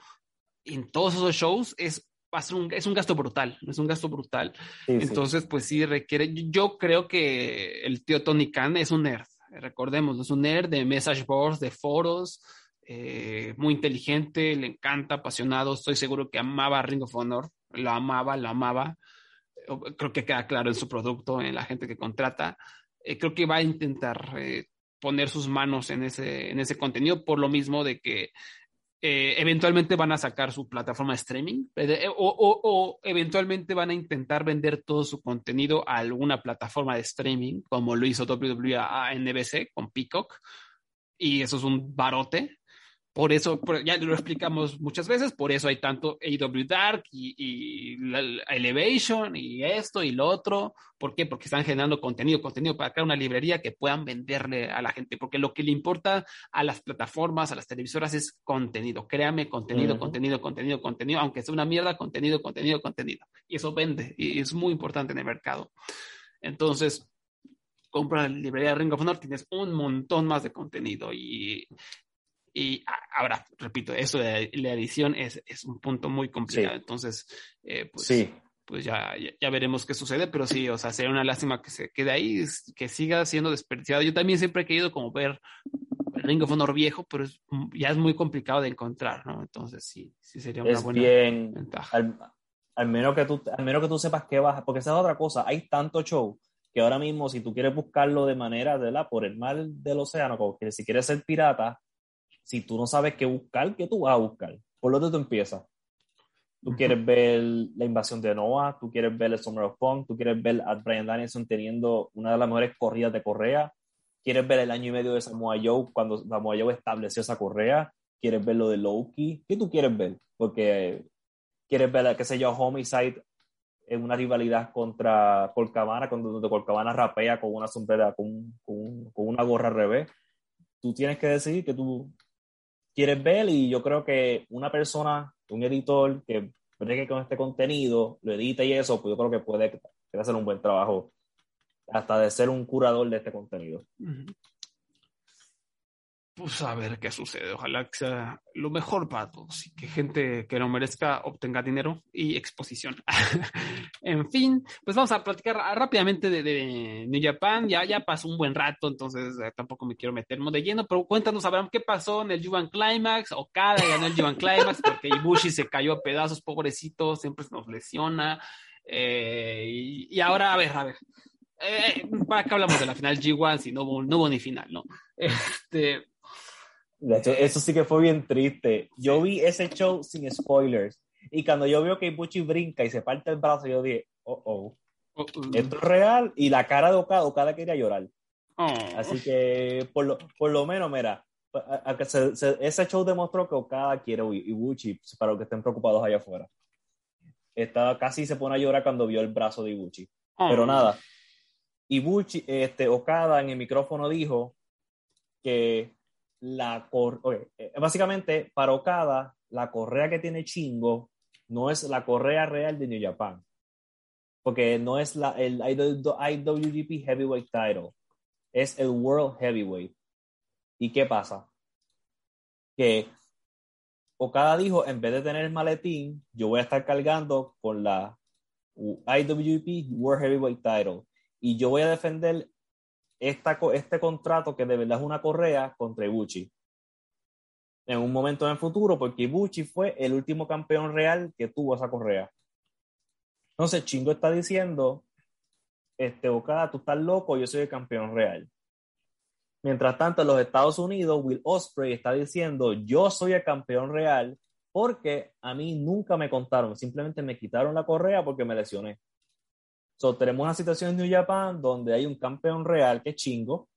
Speaker 1: En todos esos shows es, un, es un gasto brutal, es un gasto brutal.
Speaker 2: sí, sí.
Speaker 1: Entonces, pues sí requiere. Yo creo que el tío Tony Khan es un nerd. Recordemos, es un nerd de message boards, de foros, eh, muy inteligente, le encanta, apasionado. Estoy seguro que amaba Ring of Honor, lo amaba, lo amaba. Creo que queda claro en su producto, en la gente que contrata. Eh, creo que va a intentar eh, poner sus manos en ese, en ese contenido, por lo mismo de que eh, eventualmente van a sacar su plataforma de streaming eh, o, o, o, eventualmente van a intentar vender todo su contenido a alguna plataforma de streaming, como lo hizo WWE a NBC con Peacock, y eso es un barote. Por eso, por, ya lo explicamos muchas veces, por eso hay tanto AW Dark y, y la, la Elevation y esto y lo otro. ¿Por qué? Porque están generando contenido, contenido para crear una librería que puedan venderle a la gente. Porque lo que le importa a las plataformas, a las televisoras es contenido. Créame, contenido, uh -huh. contenido, contenido, contenido, aunque sea una mierda, contenido, contenido, contenido. Y eso vende y es muy importante en el mercado. Entonces, compra la librería de Ring of Honor, tienes un montón más de contenido y y ahora, repito, eso de la edición es, es un punto muy complicado. Sí. Entonces, eh, pues,
Speaker 2: sí.
Speaker 1: pues ya, ya, ya, veremos qué sucede, pero sí, o sea, sería una lástima que se quede ahí, que siga siendo desperdiciado. Yo también siempre he querido como ver Ring of Honor viejo, pero es, ya es muy complicado de encontrar, ¿no? Entonces, sí, sí sería una
Speaker 2: es
Speaker 1: buena
Speaker 2: bien,
Speaker 1: ventaja.
Speaker 2: Al, al, menos que tú, al menos que tú sepas qué vas, porque esa es otra cosa, hay tanto show que ahora mismo si tú quieres buscarlo de manera, la por el mar del océano, como que si quieres ser pirata, si tú no sabes qué buscar, ¿qué tú vas a buscar? Por tanto tú empiezas. Tú quieres ver la invasión de Noah, tú quieres ver el Summer of Punk, tú quieres ver a Brian Danielson teniendo una de las mejores corridas de correa, quieres ver el año y medio de Samoa Joe cuando Samoa Joe estableció esa correa, quieres ver lo de Loki, ¿qué tú quieres ver? Porque quieres ver, qué sé yo, Homicide en una rivalidad contra Colcabana, cuando donde Colcabana rapea con una sombrera, con, con, con, una gorra al revés. Tú tienes que decidir que tú quieres ver y yo creo que una persona, un editor que bregue con este contenido, lo edita y eso, pues yo creo que puede, hacer un buen trabajo hasta de ser un curador de este contenido.
Speaker 1: Pues a ver qué sucede. Ojalá que sea lo mejor para todos y que gente que lo merezca obtenga dinero y exposición. [laughs] en fin, pues vamos a platicar rápidamente de, New Japan. Ya, ya pasó un buen rato, entonces eh, tampoco me quiero meter de lleno, pero cuéntanos, Abraham, qué pasó en el Juvan Climax. Okada ganó el Juvan Climax porque Ibushi se cayó a pedazos, pobrecito, siempre nos lesiona. Eh, y, ahora, a ver, a ver. Eh, ¿Para qué hablamos de la final G1 si no no hubo ni final, no? [laughs] Este
Speaker 2: eso sí que fue bien triste. Yo vi ese show sin spoilers. Y cuando yo veo que Ibuchi brinca y se parte el brazo, yo dije, oh, oh. oh esto es real. Y la cara de Okada, Okada quería llorar. Oh. Así que, por lo, por lo menos, mira, ese show demostró que Okada quiere Ibuchi, para los que estén preocupados allá afuera. Estaba, casi se pone a llorar cuando vio el brazo de Ibuchi. Pero nada, Ibuchi, este, Okada en el micrófono dijo que la eh, básicamente para Okada, la correa que tiene Chingo no es la correa real de New Japan. Porque no es la, el IWGP Heavyweight Title, es el World Heavyweight. ¿Y qué pasa? Que Okada dijo, en vez de tener el maletín, yo voy a estar cargando con la IWGP World Heavyweight Title. Y yo voy a defender esta, este contrato que de verdad es una correa contra Ibuchi. En un momento en el futuro, porque Ibuchi fue el último campeón real que tuvo esa correa. Entonces, Chingo está diciendo, este, Okada, tú estás loco, yo soy el campeón real. Mientras tanto, en los Estados Unidos, Will Osprey está diciendo, yo soy el campeón real porque a mí nunca me contaron, simplemente me quitaron la correa porque me lesioné. So, tenemos una situación en New Japan donde hay un campeón real que es chingo,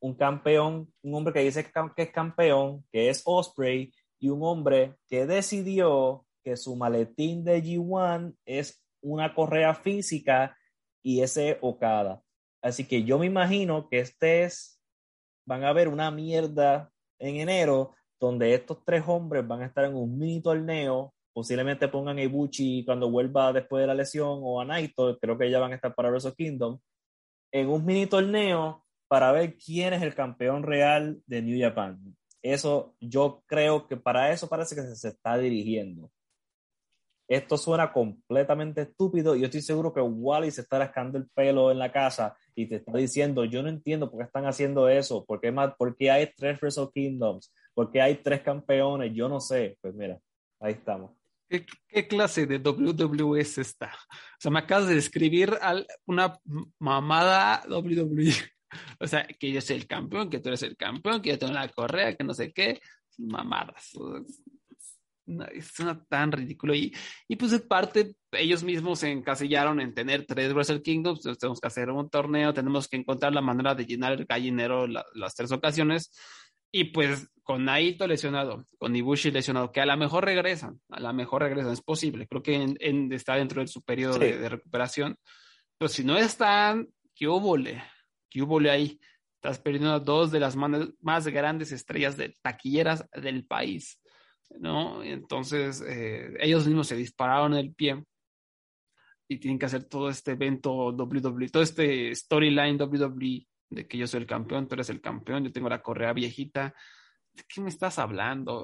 Speaker 2: un campeón, un hombre que dice que es campeón, que es Osprey, y un hombre que decidió que su maletín de G1 es una correa física y ese Okada. Así que yo me imagino que este es, van a ver una mierda en enero donde estos tres hombres van a estar en un mini torneo Posiblemente pongan a Ibuchi cuando vuelva después de la lesión o a Naito, creo que ya van a estar para Wrestle Kingdom, en un mini torneo para ver quién es el campeón real de New Japan. Eso yo creo que para eso parece que se, está dirigiendo. Esto suena completamente estúpido y yo estoy seguro que Wally se está rascando el pelo en la casa y te está diciendo, yo no entiendo por qué están haciendo eso, por qué, más, por qué hay tres Wrestle Kingdoms, por qué hay tres campeones, yo no sé. Pues mira, ahí estamos.
Speaker 1: ¿Qué, clase de WWE es esta? O sea, me acabas de describir una mamada WWE. [laughs] O sea, que yo soy el campeón, que tú eres el campeón, que yo tengo la correa, que no sé qué. Mamadas. es una tan ridículo. Y, y pues es parte, ellos mismos se encasillaron en tener tres Wrestle Kingdoms. tenemos que hacer un torneo, tenemos que encontrar la manera de llenar el gallinero las tres ocasiones. Y pues con Naito lesionado, con Ibushi lesionado, que a lo mejor regresan, a lo mejor regresan, es posible, creo que en, está dentro de su periodo de, recuperación. Pero si no están, ¿qué hubo? ¿Qué hubo ahí? Estás perdiendo a dos de las más grandes estrellas de taquilleras del país, ¿no? Entonces, eh, ellos mismos se dispararon el pie y tienen que hacer todo este evento WWE, todo este storyline WWE de que yo soy el campeón, tú eres el campeón, yo tengo la correa viejita. ¿De qué me estás hablando?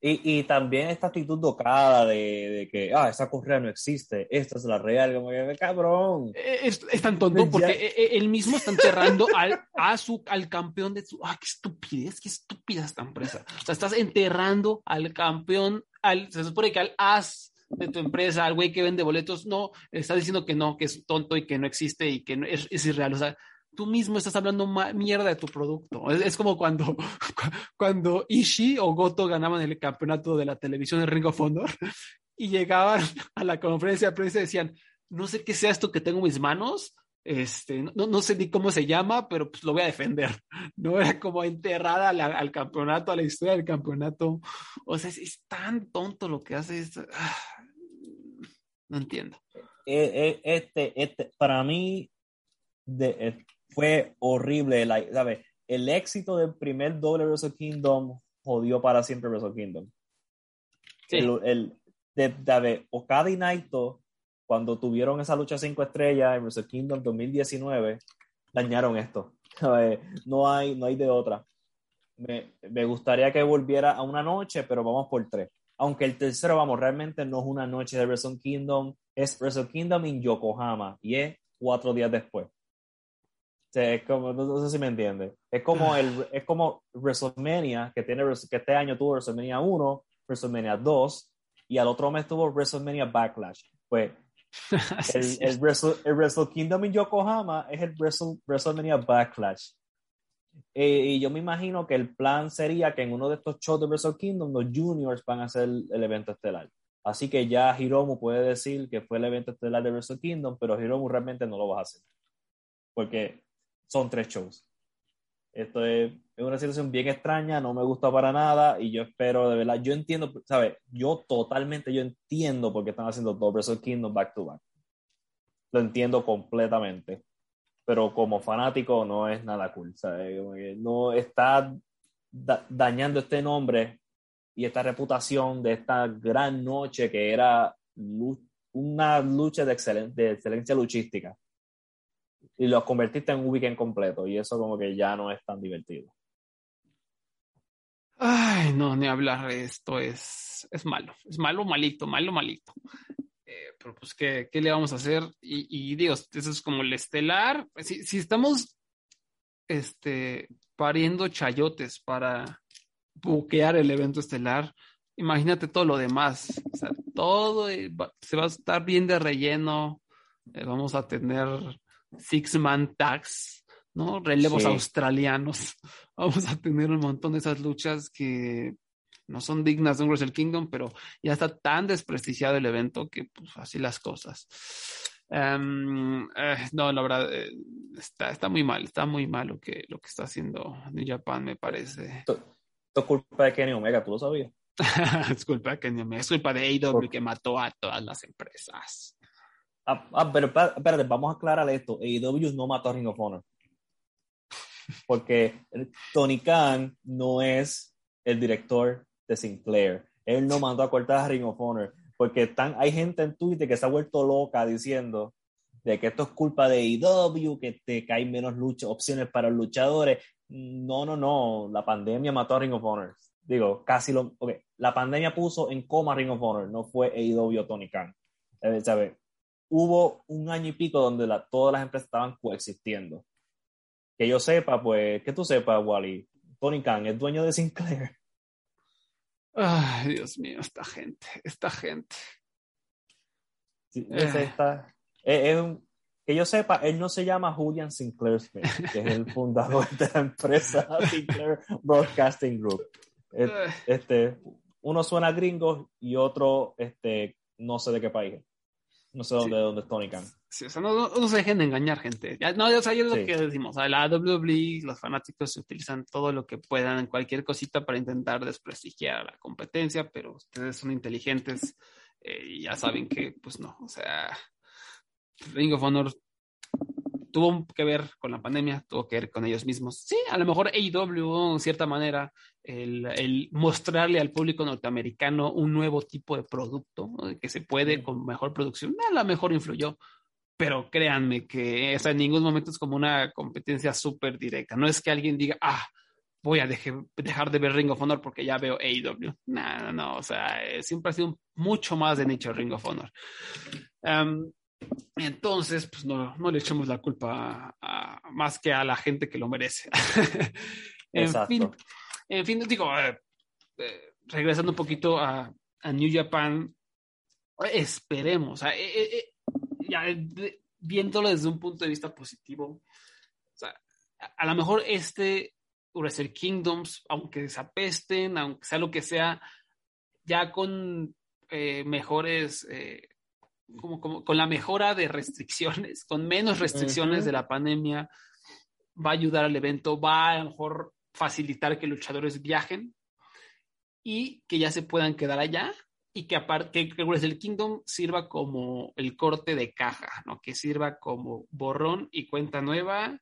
Speaker 2: y, y, también esta actitud docada de, de, que, ah, esa correa no existe, esta es la real, como que, cabrón.
Speaker 1: Eh, es, es tan tonto porque e, e, él mismo está enterrando al, a su, al campeón de su... ¡Ah, qué estupidez! ¡Qué estúpida esta empresa! O sea, estás enterrando al campeón, al, se supone que al as de tu empresa, al güey que vende boletos, no, estás diciendo que no, que es tonto y que no existe y que no, es, es irreal. O sea, tú mismo estás hablando mierda de tu producto. Es, es, como cuando, [laughs] cuando Ishii o Goto ganaban el campeonato de la televisión de Ring of Honor y llegaban a la conferencia de prensa y decían, no sé qué sea esto que tengo en mis manos, este, no, no, sé ni cómo se llama, pero pues lo voy a defender. [laughs] No era como enterrada la, al campeonato, a la historia del campeonato. O sea, es, es tan tonto lo que hace. Es, ah, no entiendo.
Speaker 2: Eh, eh, este, este, para mí, de, eh, fue horrible. La, ¿sabes? El éxito del primer doble Wrestle Kingdom jodió para siempre Wrestle Kingdom. Sí. El, el, de, de Okada y Naito, cuando tuvieron esa lucha cinco estrellas en Wrestle Kingdom 2019, dañaron esto. No hay, no hay de otra. Me, me, gustaría que volviera a una noche, pero vamos por tres. Aunque el tercero, vamos, realmente no es una noche de Wrestle Kingdom, es Wrestle Kingdom en Yokohama y es cuatro días después. O sea, es como, no, no, sé si me entiende. Es como, el, [sighs] es como WrestleMania, que, tiene, que este año tuvo WrestleMania 1, WrestleMania 2, y al otro mes tuvo WrestleMania Backlash. Pues [laughs] el, el, Wrestle, el, Wrestle, Kingdom en Yokohama es el Wrestle, WrestleMania Backlash. Eh, y yo me imagino que el plan sería que en uno de estos shows de Wrestle Kingdom los juniors van a hacer el, evento estelar. Así que ya Hiromu puede decir que fue el evento estelar de Wrestle Kingdom, pero Hiromu realmente no lo va a hacer. Porque son tres shows. Esto es, es, una situación bien extraña, no me gusta para nada y yo espero de verdad, yo entiendo, ¿sabes? Yo totalmente, yo entiendo por qué están haciendo dos Wrestle Kingdom back to back. Lo entiendo completamente. Pero como fanático no es nada cool, ¿sabes? No está da dañando este nombre y esta reputación de esta gran noche que era una lucha de, excelen de excelencia luchística y lo convertiste en un weekend completo y eso como que ya no es tan divertido.
Speaker 1: Ay, no, ni hablar, esto es, es malo, es malo, malito, malo, malito. Eh, pero pues, ¿qué, ¿qué, le vamos a hacer? Y, y, digo, eso es como el estelar. Si, si estamos este, pariendo chayotes para buquear el evento estelar, imagínate todo lo demás. O sea, todo se va a estar bien de relleno. Eh, vamos a tener six-man tags, ¿no? Relevos sí. australianos. [laughs] Vamos a tener un montón de esas luchas que no son dignas de un Wrestle Kingdom, pero ya está tan desprestigiado el evento que pues así las cosas. Um, eh, no, la verdad, eh, está, está muy mal, está muy mal lo que, lo que está haciendo New Japan, me parece.
Speaker 2: Esto es culpa de Kenny Omega, ¿tú lo sabías? [laughs]
Speaker 1: es culpa de Kenny Omega, es culpa de AEW Por... que mató a todas las empresas.
Speaker 2: Ah, ah, pero espérate, vamos a aclarar esto. AEW no mató a Ring of Honor. Porque Tony Khan no es el director de Sinclair. Él no mandó a cortar a Ring of Honor. Porque están, hay gente en Twitter que se ha vuelto loca diciendo de que esto es culpa de AEW, que, te, que menos lucha, opciones para los luchadores. No, no, no. La pandemia mató a Ring of Honor. Digo, casi lo. Okay. La pandemia puso en coma a Ring of Honor, no fue AEW o Tony Khan. ¿Sabes? hubo un año y pico donde todas las empresas estaban coexistiendo. Que yo sepa, pues, que tú sepas, Wally, Tony Khan es dueño de Sinclair.
Speaker 1: Ay, Dios mío, esta gente, esta gente.
Speaker 2: Sí, eh. esta, es, es un, que yo sepa, él no se llama Julian Sinclair Smith, que es el [laughs] fundador de la empresa Sinclair Broadcasting Group. Este, uno suena gringo y otro, este, no sé de qué país. No sé dónde, sí. dónde es Tony Khan.
Speaker 1: Sí, o sea, no, no, no, se dejen de engañar, gente. Ya, no, o sea, es lo que decimos. O sea, la WWE, los fanáticos utilizan todo lo que puedan, cualquier cosita para intentar desprestigiar a la competencia, pero ustedes son inteligentes eh, y ya saben que, pues no, o sea, Ring of Honor tuvo que ver con la pandemia, tuvo que ver con ellos mismos. Sí, a lo mejor AEW, en cierta manera, el, el mostrarle al público norteamericano un nuevo tipo de producto ¿no? que se puede con mejor producción, a lo mejor influyó. Pero créanme que o sea, en ningún momento es como una competencia súper directa. No es que alguien diga, ah, voy a deje, dejar de ver Ring of Honor porque ya veo AEW. No, no, no. O sea, eh, siempre ha sido mucho más de nicho Ring of Honor. Um, entonces, pues no, no le echemos la culpa a, a, más que a la gente que lo merece. [laughs] en Exacto. fin, en fin, digo, eh, eh, regresando un poquito a, a, New Japan, esperemos, eh, ya, viéndolo desde un punto de vista positivo, a, lo mejor este Wrestle Kingdoms, aunque desapesten, aunque sea lo que sea, ya con mejores como, como, con la mejora de restricciones, con menos restricciones de la pandemia, va a ayudar al evento, va a, lo mejor facilitar que luchadores viajen y que ya se puedan quedar allá y que aparte que el Kingdom sirva como el corte de caja, ¿no? Que sirva como borrón y cuenta nueva.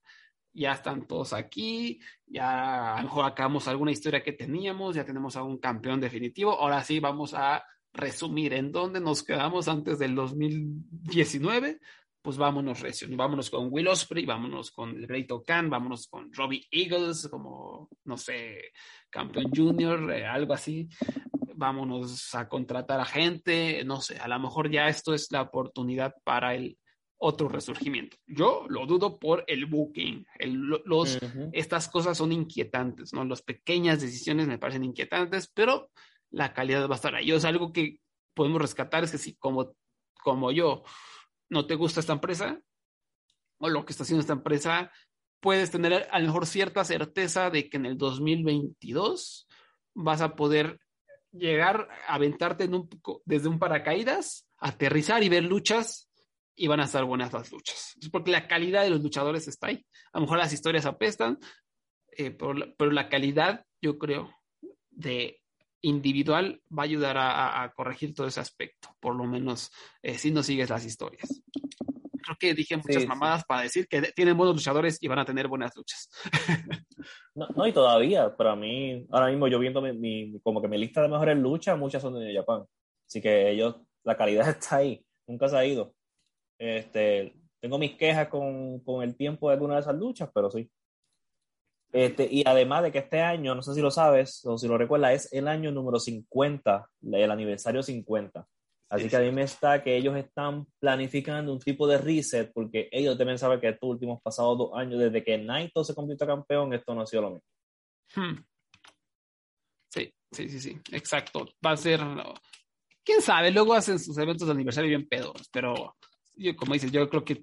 Speaker 1: Ya están todos aquí, ya a lo mejor acabamos alguna historia que teníamos, ya tenemos a un campeón definitivo. Ahora sí vamos a resumir en dónde nos quedamos antes del 2019, pues vámonos recio, vámonos con Will Osprey, vámonos con el Great Khan, vámonos con Robbie Eagles, como, no sé, campeón junior, eh, algo así, vámonos a contratar a gente, no sé, a lo mejor ya esto es la oportunidad para el otro resurgimiento. Yo lo dudo por el booking. los, Estas cosas son inquietantes, ¿no? Las pequeñas decisiones me parecen inquietantes, pero la calidad va a estar ahí. O sea, algo que podemos rescatar es que si como, como yo no te gusta esta empresa o lo que está haciendo esta empresa, puedes tener a lo mejor cierta certeza de que en el 2022 vas a poder llegar a aventarte desde un paracaídas, aterrizar y ver luchas y van a estar buenas las luchas. Porque la calidad de los luchadores está ahí. A lo mejor las historias apestan, eh, pero la calidad, yo creo, de individual va a ayudar a, corregir todo ese aspecto, por lo menos eh, si no sigues las historias. Creo que dije muchas mamadas para decir que tienen buenos luchadores y van a tener buenas luchas. [laughs]
Speaker 2: no, no, y todavía, para mí, ahora mismo yo viendo mi, como que mi lista de mejores luchas, muchas son de Japón. Así que ellos, la calidad [laughs] está ahí, nunca se ha ido. Este, tengo mis quejas con, con el tiempo de alguna de esas luchas, pero sí, este, y además de que este año, no sé si lo sabes o si lo recuerdas, es el año número 50, el aniversario 50. Así que a mí me está que ellos están planificando un tipo de reset porque ellos deben saber que estos últimos pasados dos años, desde que Naito se convirtió campeón, esto no ha sido lo mismo. Hmm.
Speaker 1: Sí, sí, sí, sí, exacto. Va a ser, quién sabe, luego hacen sus eventos de aniversario bien pedos, pero yo, como dices, yo creo que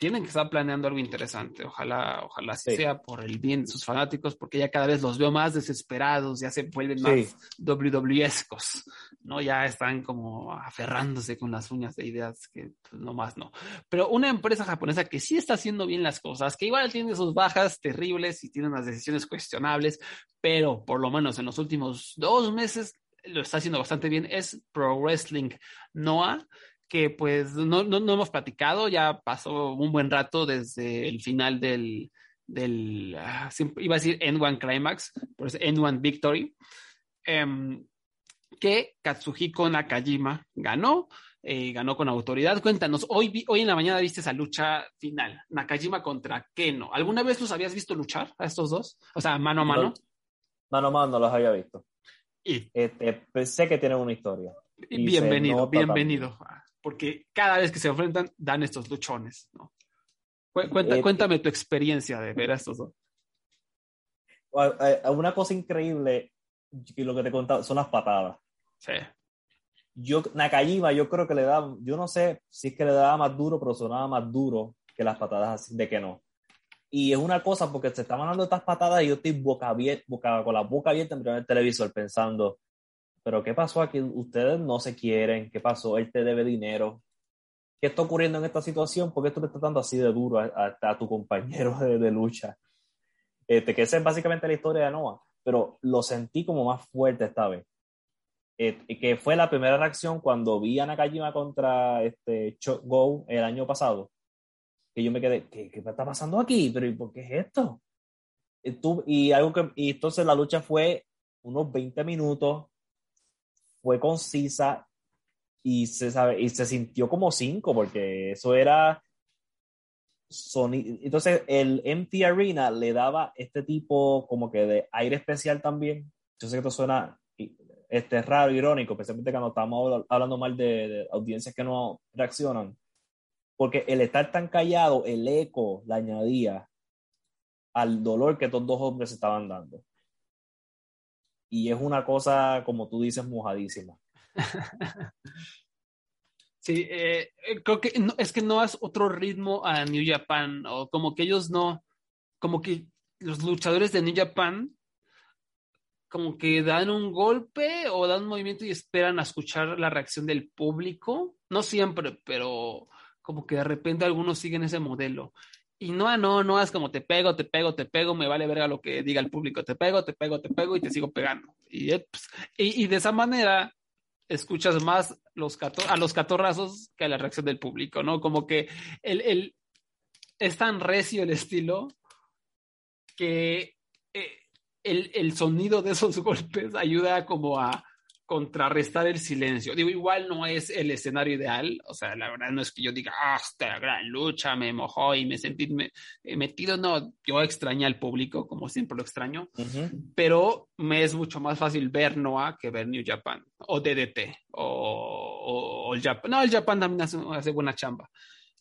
Speaker 1: tienen que estar planeando algo interesante. Ojalá, ojalá sea por el bien de sus fanáticos, porque ya cada vez los veo más desesperados, ya se vuelven más WWEscos, ¿no? Ya están como aferrándose con las uñas de ideas que pues, no más no. Pero una empresa japonesa que sí está haciendo bien las cosas, que igual tiene sus bajas terribles y tiene unas decisiones cuestionables, pero por lo menos en los últimos dos meses lo está haciendo bastante bien, es Pro Wrestling Noah que pues no, no, no, hemos platicado, ya pasó un buen rato desde el final del, del ah, iba a decir N1 Climax, pues N1 Victory, em, que Katsuhiko Nakajima ganó, eh, ganó con autoridad. Cuéntanos, hoy, hoy en la mañana viste esa lucha final, Nakajima contra Keno. ¿Alguna vez los habías visto luchar a estos dos? O sea, mano a mano.
Speaker 2: mano a mano no los había visto. Y, este, pensé que tienen una historia.
Speaker 1: bienvenido, bienvenido porque cada vez que se enfrentan dan estos luchones, ¿no? Eh, cuéntame tu experiencia de ver a estos dos.
Speaker 2: Una cosa increíble, y lo que te contaba, son las patadas.
Speaker 1: Sí.
Speaker 2: Yo, Nakajima, yo creo que le da, yo no sé si es que le daba más duro, pero sonaba más duro que las patadas así de que no. Y es una cosa porque se estaban dando estas patadas y yo estoy boca abierta, boca, con la boca abierta en el televisor pensando, pero ¿qué pasó aquí? Ustedes no se quieren, ¿qué pasó? Él te debe dinero. ¿Qué está ocurriendo en esta situación? ¿Por qué tú le estás dando así de duro a, tu compañero de, lucha? Este, que esa es básicamente la historia de Noah, pero lo sentí como más fuerte esta vez. Eh, que fue la primera reacción cuando vi a Nakajima contra este Go el año pasado. Que yo me quedé, ¿qué, qué está pasando aquí? ¿Pero y por qué es esto? Y, tú, y, algo que, y entonces la lucha fue unos 20 minutos fue concisa y se, sabe, y se sintió como cinco, porque eso era sonido. Entonces, el MT Arena le daba este tipo como que de aire especial también. Yo sé que esto suena este, raro, irónico, especialmente cuando estamos hablando mal de, de audiencias que no reaccionan. Porque el estar tan callado, el eco le añadía al dolor que estos dos hombres estaban dando y es una cosa, como tú dices, mojadísima. [laughs]
Speaker 1: Sí, eh, eh, creo que es que no es otro ritmo a New Japan, o como que ellos no, como que los luchadores de New Japan como que dan un golpe o dan un movimiento y esperan a escuchar la reacción del público. No siempre, pero como que de repente algunos siguen ese modelo. Y no, no, no es como te pego, te pego, te pego, me vale verga lo que diga el público, te pego, te pego, te pego y te sigo pegando. Y, eh, pues, y, de esa manera escuchas más los a los catorrazos que a la reacción del público, ¿no? Como que el, el, es tan recio el estilo que eh, el, el, sonido de esos [laughs] golpes ayuda como a contrarrestar el silencio. Digo, igual no es el escenario ideal, o sea, la verdad no es que yo diga, ah, esta gran lucha me mojó y me sentí eh, metido, no, yo extrañé al público, como siempre lo extraño, pero me es mucho más fácil ver Noah que ver New Japan, o DDT, o, el Japan, no, el Japan también hace, buena chamba,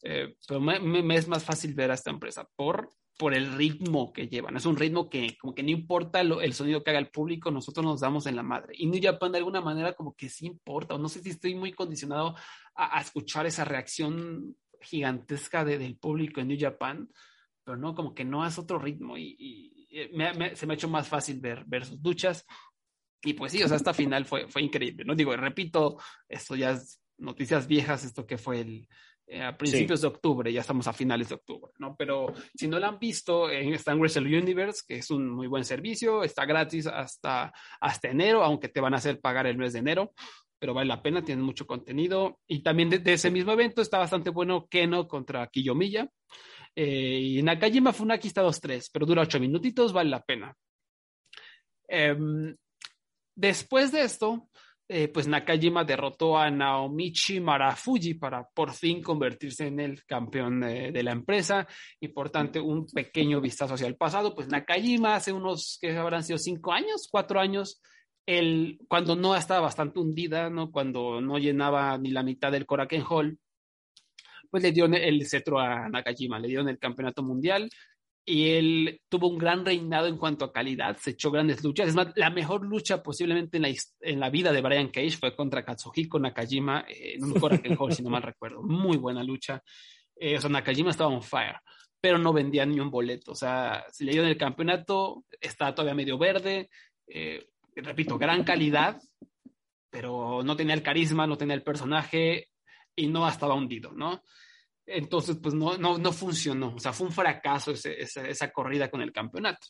Speaker 1: eh, pero me, me, es más fácil ver a esta empresa por por el ritmo que llevan. Es un ritmo que como que no importa el sonido que haga el público, nosotros nos damos en la madre. Y New Japan de alguna manera como que sí importa, o no sé si estoy muy condicionado a, escuchar esa reacción gigantesca del público en New Japan, pero no, como que no es otro ritmo y, se me ha hecho más fácil ver, ver sus duchas. Y pues sí, o sea, esta final fue, fue increíble, ¿no? Digo, repito, esto ya es noticias viejas, esto que fue el, eh, a principios de octubre, ya estamos a finales de octubre, ¿no? Pero si no lo han visto, está en Wrestle Universe, que es un muy buen servicio, está gratis hasta, hasta enero, aunque te van a hacer pagar el mes de enero, pero vale la pena, tienen mucho contenido. Y también de, ese mismo evento está bastante bueno Keno contra Kiyomiya. Eh, y Nakajima Funaki está 2-3, pero dura 8 minutitos, vale la pena. Em, después de esto, eh, pues Nakajima derrotó a Naomichi Marafuji para por fin convertirse en el campeón de, la empresa y por tanto un pequeño vistazo hacia el pasado, pues Nakajima hace unos que habrán sido cinco años, cuatro años, el, cuando no estaba bastante hundida, ¿no? cuando no llenaba ni la mitad del Korakuen Hall, pues le dio el cetro a Nakajima, le dieron el campeonato mundial y él tuvo un gran reinado en cuanto a calidad, se echó grandes luchas. Es más, la mejor lucha posiblemente en la, en la vida de Brian Cage fue contra Katsuhiko Nakajima en un Korakuen Hall, si no mal recuerdo. Muy buena lucha. Eh, o sea, Nakajima estaba on fire, pero no vendía ni un boleto. O sea, si le dieron el campeonato, está todavía medio verde. Eh, repito, gran calidad, pero no tenía el carisma, no tenía el personaje y no estaba hundido, ¿no? Entonces, pues no, no, no funcionó. O sea, fue un fracaso esa, esa corrida con el campeonato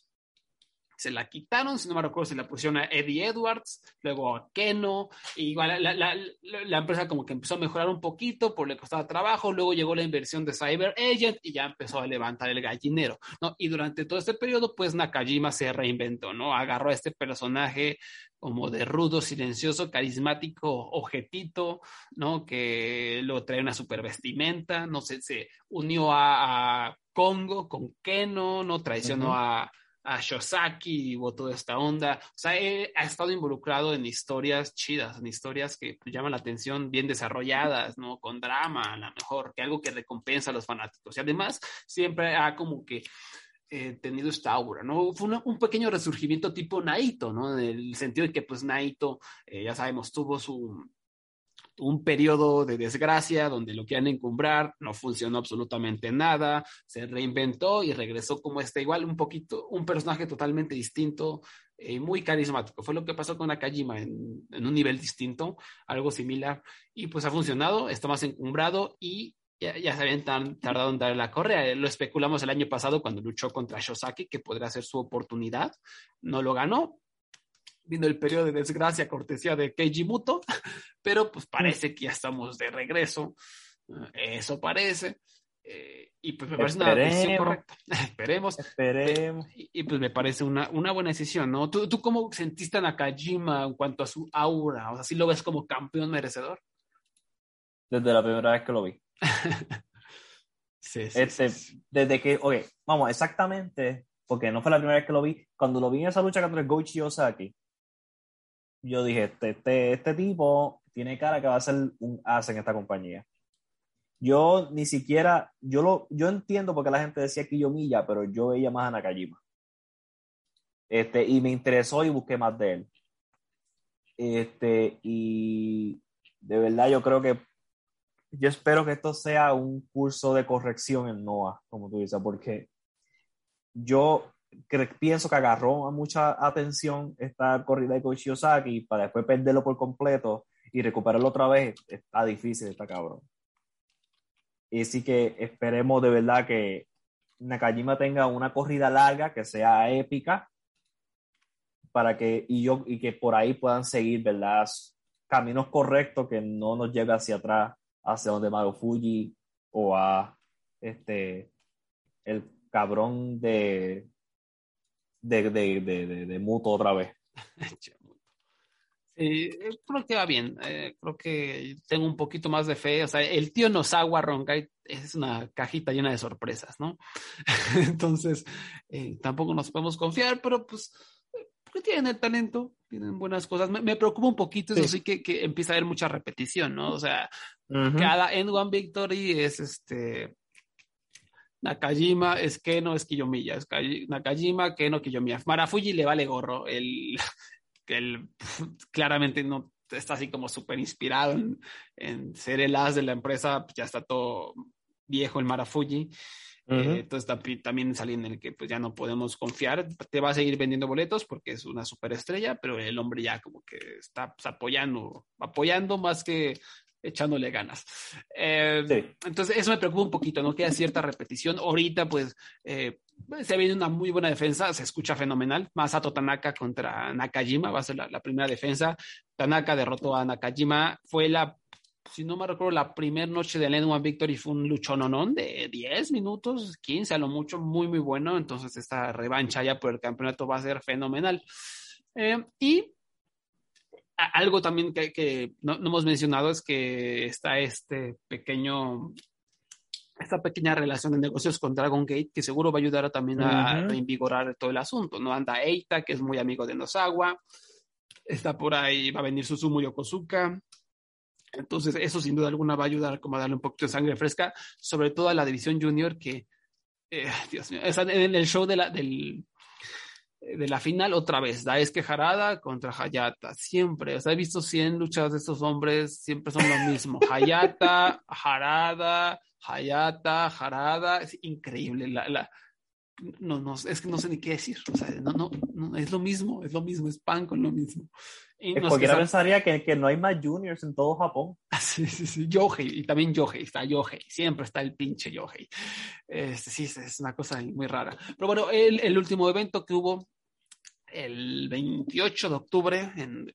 Speaker 1: se la quitaron, si no me recuerdo, se la pusieron a Eddie Edwards, luego a Keno, y igual la, la, la, empresa como que empezó a mejorar un poquito, por le costaba trabajo, luego llegó la inversión de Cyber Agent y ya empezó a levantar el gallinero, ¿no? Y durante todo este periodo, pues Nakajima se reinventó, ¿no? Agarró a este personaje como de rudo, silencioso, carismático, objetito, ¿no? Que lo trae una super vestimenta, no sé, se unió a, a Congo con Keno, ¿no? Traicionó a a Shosaki y toda esta onda. O sea, ha estado involucrado en historias chidas, en historias que pues, llaman la atención, bien desarrolladas, ¿no? Con drama, a lo mejor, que algo que recompensa a los fanáticos. Y además, siempre ha como que eh, tenido esta aura, ¿no? Fue un pequeño resurgimiento tipo Naito, ¿no? En el sentido de que, pues, Naito, eh, ya sabemos, tuvo su un periodo de desgracia donde lo querían encumbrar, no funcionó absolutamente nada, se reinventó y regresó como este, igual un poquito, un personaje totalmente distinto y eh, muy carismático. Fue lo que pasó con Nakajima en, en un nivel distinto, algo similar, y pues ha funcionado, está más encumbrado y ya, ya, se habían tardado en dar la correa. Lo especulamos el año pasado cuando luchó contra Shosaki, que podría ser su oportunidad. No lo ganó, vino el periodo de desgracia cortesía de Keiji Muto, [laughs] pero pues parece que ya estamos de regreso, eh, eso parece, eh, y pues me parece una decisión correcta, [laughs] esperemos,
Speaker 2: esperemos.
Speaker 1: Y, pues me parece una, una buena decisión, ¿no? ¿Tú, ¿Tú cómo sentiste a Nakajima en cuanto a su aura? O sea, ¿sí lo ves como campeón merecedor?
Speaker 2: Desde la primera vez que lo vi. [laughs] sí, sí, este, Desde que, oye, vamos, exactamente, porque no fue la primera vez que lo vi, cuando lo vi en esa lucha contra el Goichi Osaki, yo dije, este, este, este, tipo tiene cara que va a ser un as en esta compañía. Yo ni siquiera, yo lo, yo entiendo porque la gente decía Kiyomiya, pero yo veía más a Nakajima. Este, y me interesó y busqué más de él. Este, y de verdad yo creo que yo espero que esto sea un curso de corrección en NOAH, como tú dices, porque yo pienso que agarró a mucha atención esta corrida de Koichiosaki para después perderlo por completo y recuperarlo otra vez. Está difícil, está cabrón. Y sí que esperemos de verdad que Nakajima tenga una corrida larga, que sea épica, para que, y, yo, y que por ahí puedan seguir, ¿verdad? Caminos correctos que no nos lleve hacia atrás, hacia donde Mario Fuji o a este, el cabrón de, de, de, de, de Muto otra vez.
Speaker 1: Sí, creo que va bien. Eh, creo que tengo un poquito más de fe. O sea, el tío Nosawa Ronkai es una cajita llena de sorpresas, ¿no? [laughs] Entonces, eh, tampoco nos podemos confiar, pero pues, porque tienen el talento, tienen buenas cosas. Me, preocupa un poquito, eso sí, que, que, empieza a haber mucha repetición, ¿no? O sea, cada End One Victory es este. Nakajima es Keno, es Kiyomiya. Es Nakajima, Keno, Kiyomiya. Marafuji le vale gorro. El, [laughs] que él [laughs] claramente no está así como súper inspirado en, ser el as de la empresa, ya está todo viejo el Marafuji. Eh, entonces también saliendo en el que pues ya no podemos confiar, te va a seguir vendiendo boletos porque es una superestrella, pero el hombre ya como que está pues, apoyando, apoyando más que echándole ganas. Eh, entonces, eso me preocupa un poquito, ¿no? Queda cierta repetición. Ahorita, pues, eh, se viene una muy buena defensa, se escucha fenomenal. Masato Tanaka contra Nakajima va a ser la, primera defensa. Tanaka derrotó a Nakajima. Fue la, si no me recuerdo, la primera noche del N1 Victory fue un luchononón de 10 minutos, 15 a lo mucho, muy, muy bueno. Entonces, esta revancha ya por el campeonato va a ser fenomenal. Eh, y algo también que, no, hemos mencionado es que está este pequeño, esta pequeña relación de negocios con Dragon Gate que seguro va a ayudar también a reinvigorar todo el asunto, ¿no? Anda Eita, que es muy amigo de Nosawa, está por ahí, va a venir Susumu Yokosuka, entonces eso sin duda alguna va a ayudar como a darle un poquito de sangre fresca, sobre todo a la división junior que, eh, Dios mío, en el show de la, del de la final otra vez, Daisuke Harada contra Hayata, siempre, o sea, he visto 100 luchas de estos hombres, siempre son lo mismo, [laughs] Hayata, Harada, Hayata, Harada, es increíble, la, la, no, no, es que no sé ni qué decir, o sea, no, no, no es lo mismo, es lo mismo, es pan con lo mismo.
Speaker 2: Y cualquiera pensaría que, que, no hay más juniors en todo Japón. [laughs]
Speaker 1: Sí, sí, sí, Yohei, y también Yohei, está Yohei, siempre está el pinche Yohei. Este, sí, es una cosa muy rara. Pero bueno, el, el último evento que hubo el 28 de octubre en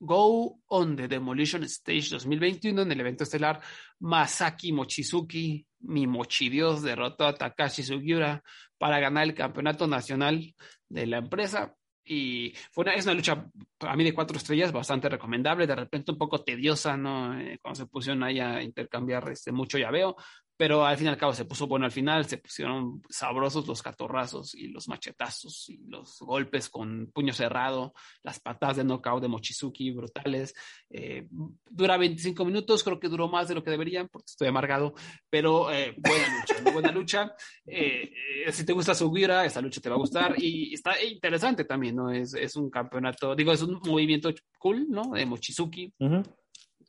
Speaker 1: Go on the Demolition Stage 2021 en el evento estelar Masaki Mochizuki, mi mochidios, derrotó a Takashi Sugiura para ganar el campeonato nacional de la empresa y fue una, es una lucha a mí de cuatro estrellas bastante recomendable, de repente un poco tediosa, ¿no? Eh, cuando se pusieron ahí a intercambiar este, mucho veo pero al fin y al cabo se puso bueno al final, se pusieron sabrosos los catorrazos y los machetazos y los golpes con puño cerrado, las patadas de knockout de Mochizuki brutales. Eh, dura 25 minutos, creo que duró más de lo que deberían porque estoy amargado, pero eh, buena lucha, buena lucha. Eh, si te gusta Sugira, esa lucha te va a gustar y está interesante también, ¿no? Es, es un campeonato, digo, es un movimiento cool, ¿no? De Mochizuki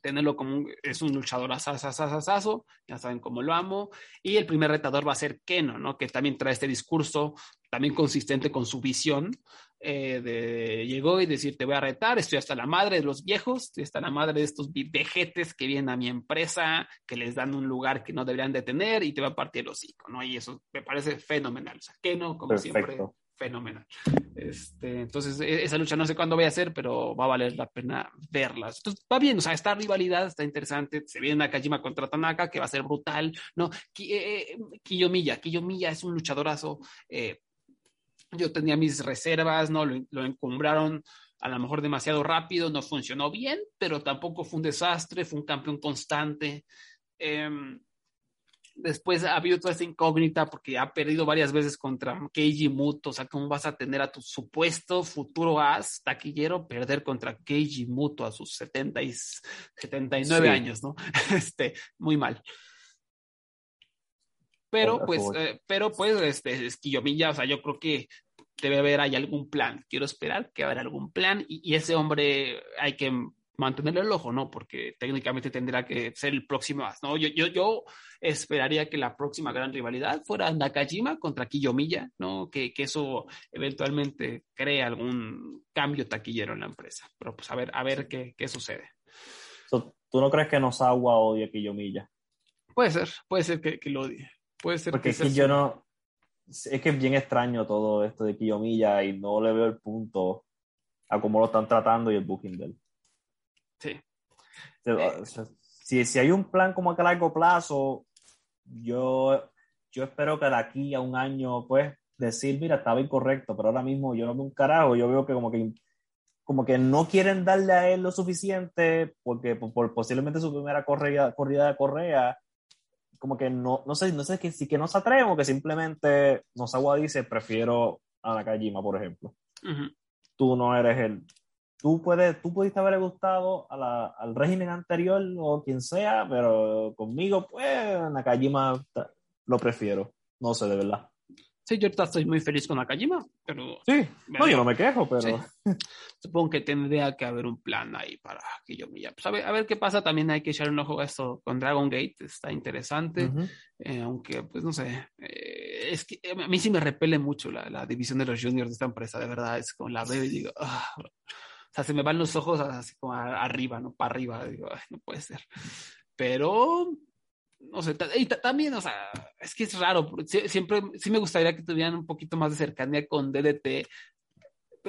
Speaker 1: tenerlo como un, es un luchador asasasasaso, ya saben cómo lo amo, y el primer retador va a ser Keno, ¿no? Que también trae este discurso también consistente con su visión eh, de llegó y decir te voy a retar, estoy hasta la madre de los viejos, estoy hasta la madre de estos vejetes que vienen a mi empresa, que les dan un lugar que no deberían de tener y te va a partir el hocico, ¿no? Y eso me parece fenomenal, o sea, Keno, como siempre, fenomenal. Este, entonces, e, esa lucha no sé cuándo voy a hacer, pero va a valer la pena verla. Entonces, va bien, o sea, esta rivalidad está interesante. Se viene Nakajima contra Tanaka, que va a ser brutal, ¿no? Eh, eh, Kiyomiya, Kiyomiya es un luchadorazo. Eh, yo tenía mis reservas, ¿no? Lo, encumbraron a lo mejor demasiado rápido, no funcionó bien, pero tampoco fue un desastre, fue un campeón constante. Eh, después ha habido toda esta incógnita porque ha perdido varias veces contra Keiji Muto. O sea, ¿cómo vas a tener a tu supuesto futuro as taquillero perder contra Keiji Muto a sus 70 y 79 años, ¿no? [laughs] Este, muy mal. Pero, pues, eh, pero pues, este, Esquillomilla, o sea, yo creo que debe haber ahí algún plan. Quiero esperar que haya algún plan y, y ese hombre hay que mantenerle el ojo, ¿no? Porque técnicamente tendrá que ser el próximo, ¿no? Yo, yo, yo esperaría que la próxima gran rivalidad fuera Nakajima contra Kiyomiya, ¿no? Que, que eso eventualmente cree algún cambio taquillero en la empresa. Pero pues a ver, a ver qué, qué sucede.
Speaker 2: ¿Tú no crees que Nosawa odie a Kiyomiya?
Speaker 1: Puede ser, puede ser que, que lo odie. Puede ser
Speaker 2: Porque
Speaker 1: que
Speaker 2: es que yo no. Es que es bien extraño todo esto de Kiyomiya y no le veo el punto a cómo lo están tratando y el booking de él.
Speaker 1: Sí.
Speaker 2: O sea,
Speaker 1: Eh.
Speaker 2: si, si hay un plan como que a largo plazo, yo, yo espero que de aquí a un año, pues, decir, mira, estaba incorrecto, pero ahora mismo yo no veo un carajo, yo veo que como que como que no quieren darle a él lo suficiente porque por, por posiblemente su primera corrida, corrida de correa como que no, no sé, no sé que, si que no se atreven o que simplemente Nosawa dice prefiero a Nakajima, por ejemplo. Tú no eres el... Tú, puedes, tú pudiste haber gustado a la- al régimen anterior o quien sea, pero conmigo, pues, Nakajima lo prefiero. No sé, de verdad.
Speaker 1: Sí, yo estoy muy feliz con Nakajima, pero
Speaker 2: Sí, no, yo no me quejo, pero...
Speaker 1: Sí. [laughs] supongo que tendría que haber un plan ahí para que yo me Pues a ver, a ver qué pasa. También hay que echar un ojo a esto con Dragon Gate. Está interesante.
Speaker 2: Ujú.
Speaker 1: Eh, aunque, pues no sé. eh, es que a mí sí me repele mucho la, la división de los juniors de esta empresa. De verdad, es como la veo y digo. "Ah". O sea, se me van los ojos así como arriba, ¿no? Para arriba. Digo, "Ay, no puede ser. Pero. No sé, y ta- también, o sea, es que es raro. Siempre, sí me gustaría que tuvieran un poquito más de cercanía con DDT,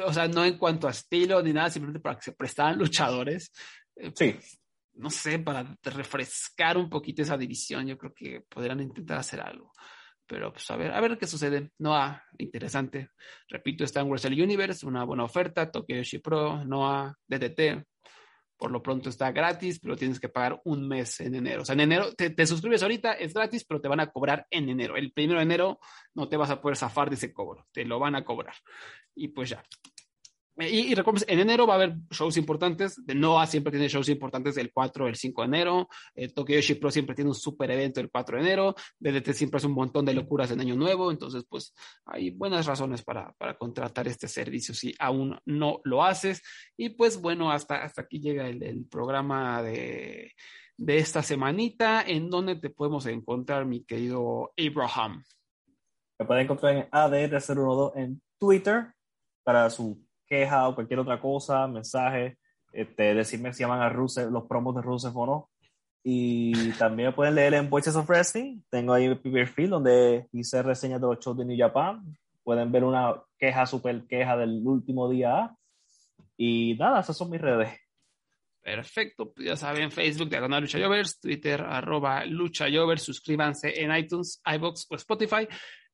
Speaker 1: o sea, no en cuanto a estilo ni nada, simplemente para que se prestaran luchadores. Eh,
Speaker 2: Sí.
Speaker 1: No sé, para refrescar un poquito esa división, yo creo que podrían intentar hacer algo. Pero pues a ver, a ver qué sucede. Noah, interesante. Repito, está en Wrestle Universe, una buena oferta. Tokyo Yoshi Pro, Noah, DDT. Por lo pronto está gratis, pero tienes que pagar un mes en enero. O sea, en enero te, te suscribes ahorita, es gratis, pero te van a cobrar en enero. El primero de enero no te vas a poder zafar de ese cobro, te lo van a cobrar. Y pues ya. Eh, Y, y en enero va a haber shows importantes. De Noah siempre tiene shows importantes el 4, el 5 de enero. Eh, Tokyo Yoshi Pro siempre tiene un super evento el 4 de enero. DDT siempre hace un montón de locuras en Año Nuevo. Entonces, pues hay buenas razones para, para contratar este servicio si aún no lo haces. Y pues bueno, hasta, hasta aquí llega el, el programa de, de esta semanita. ¿En donde te podemos encontrar, mi querido Abraham?
Speaker 2: Me pueden encontrar en ADR012 en Twitter para su queja o cualquier otra cosa, mensaje, este, decirme si llaman a Rusev, los promos de Rusev o no. Y también me pueden leer en Voices of Wrestling. Tengo ahí mi perfil donde hice reseñas de los shows de New Japan. Pueden ver una queja, super queja del último día. Y nada, esas son mis redes.
Speaker 1: Perfecto, pues ya saben, Facebook, Diagonal Lucha Jovers, Twitter, arroba Lucha Jovers, suscríbanse en iTunes, iBox o Spotify.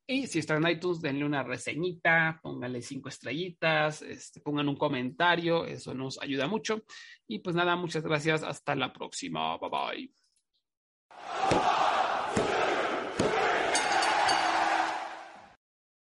Speaker 1: Y si están en iTunes, denle una reseñita, pónganle cinco estrellitas, este, pongan un comentario, eso nos ayuda mucho. Y pues nada, muchas gracias, hasta la próxima, bye bye.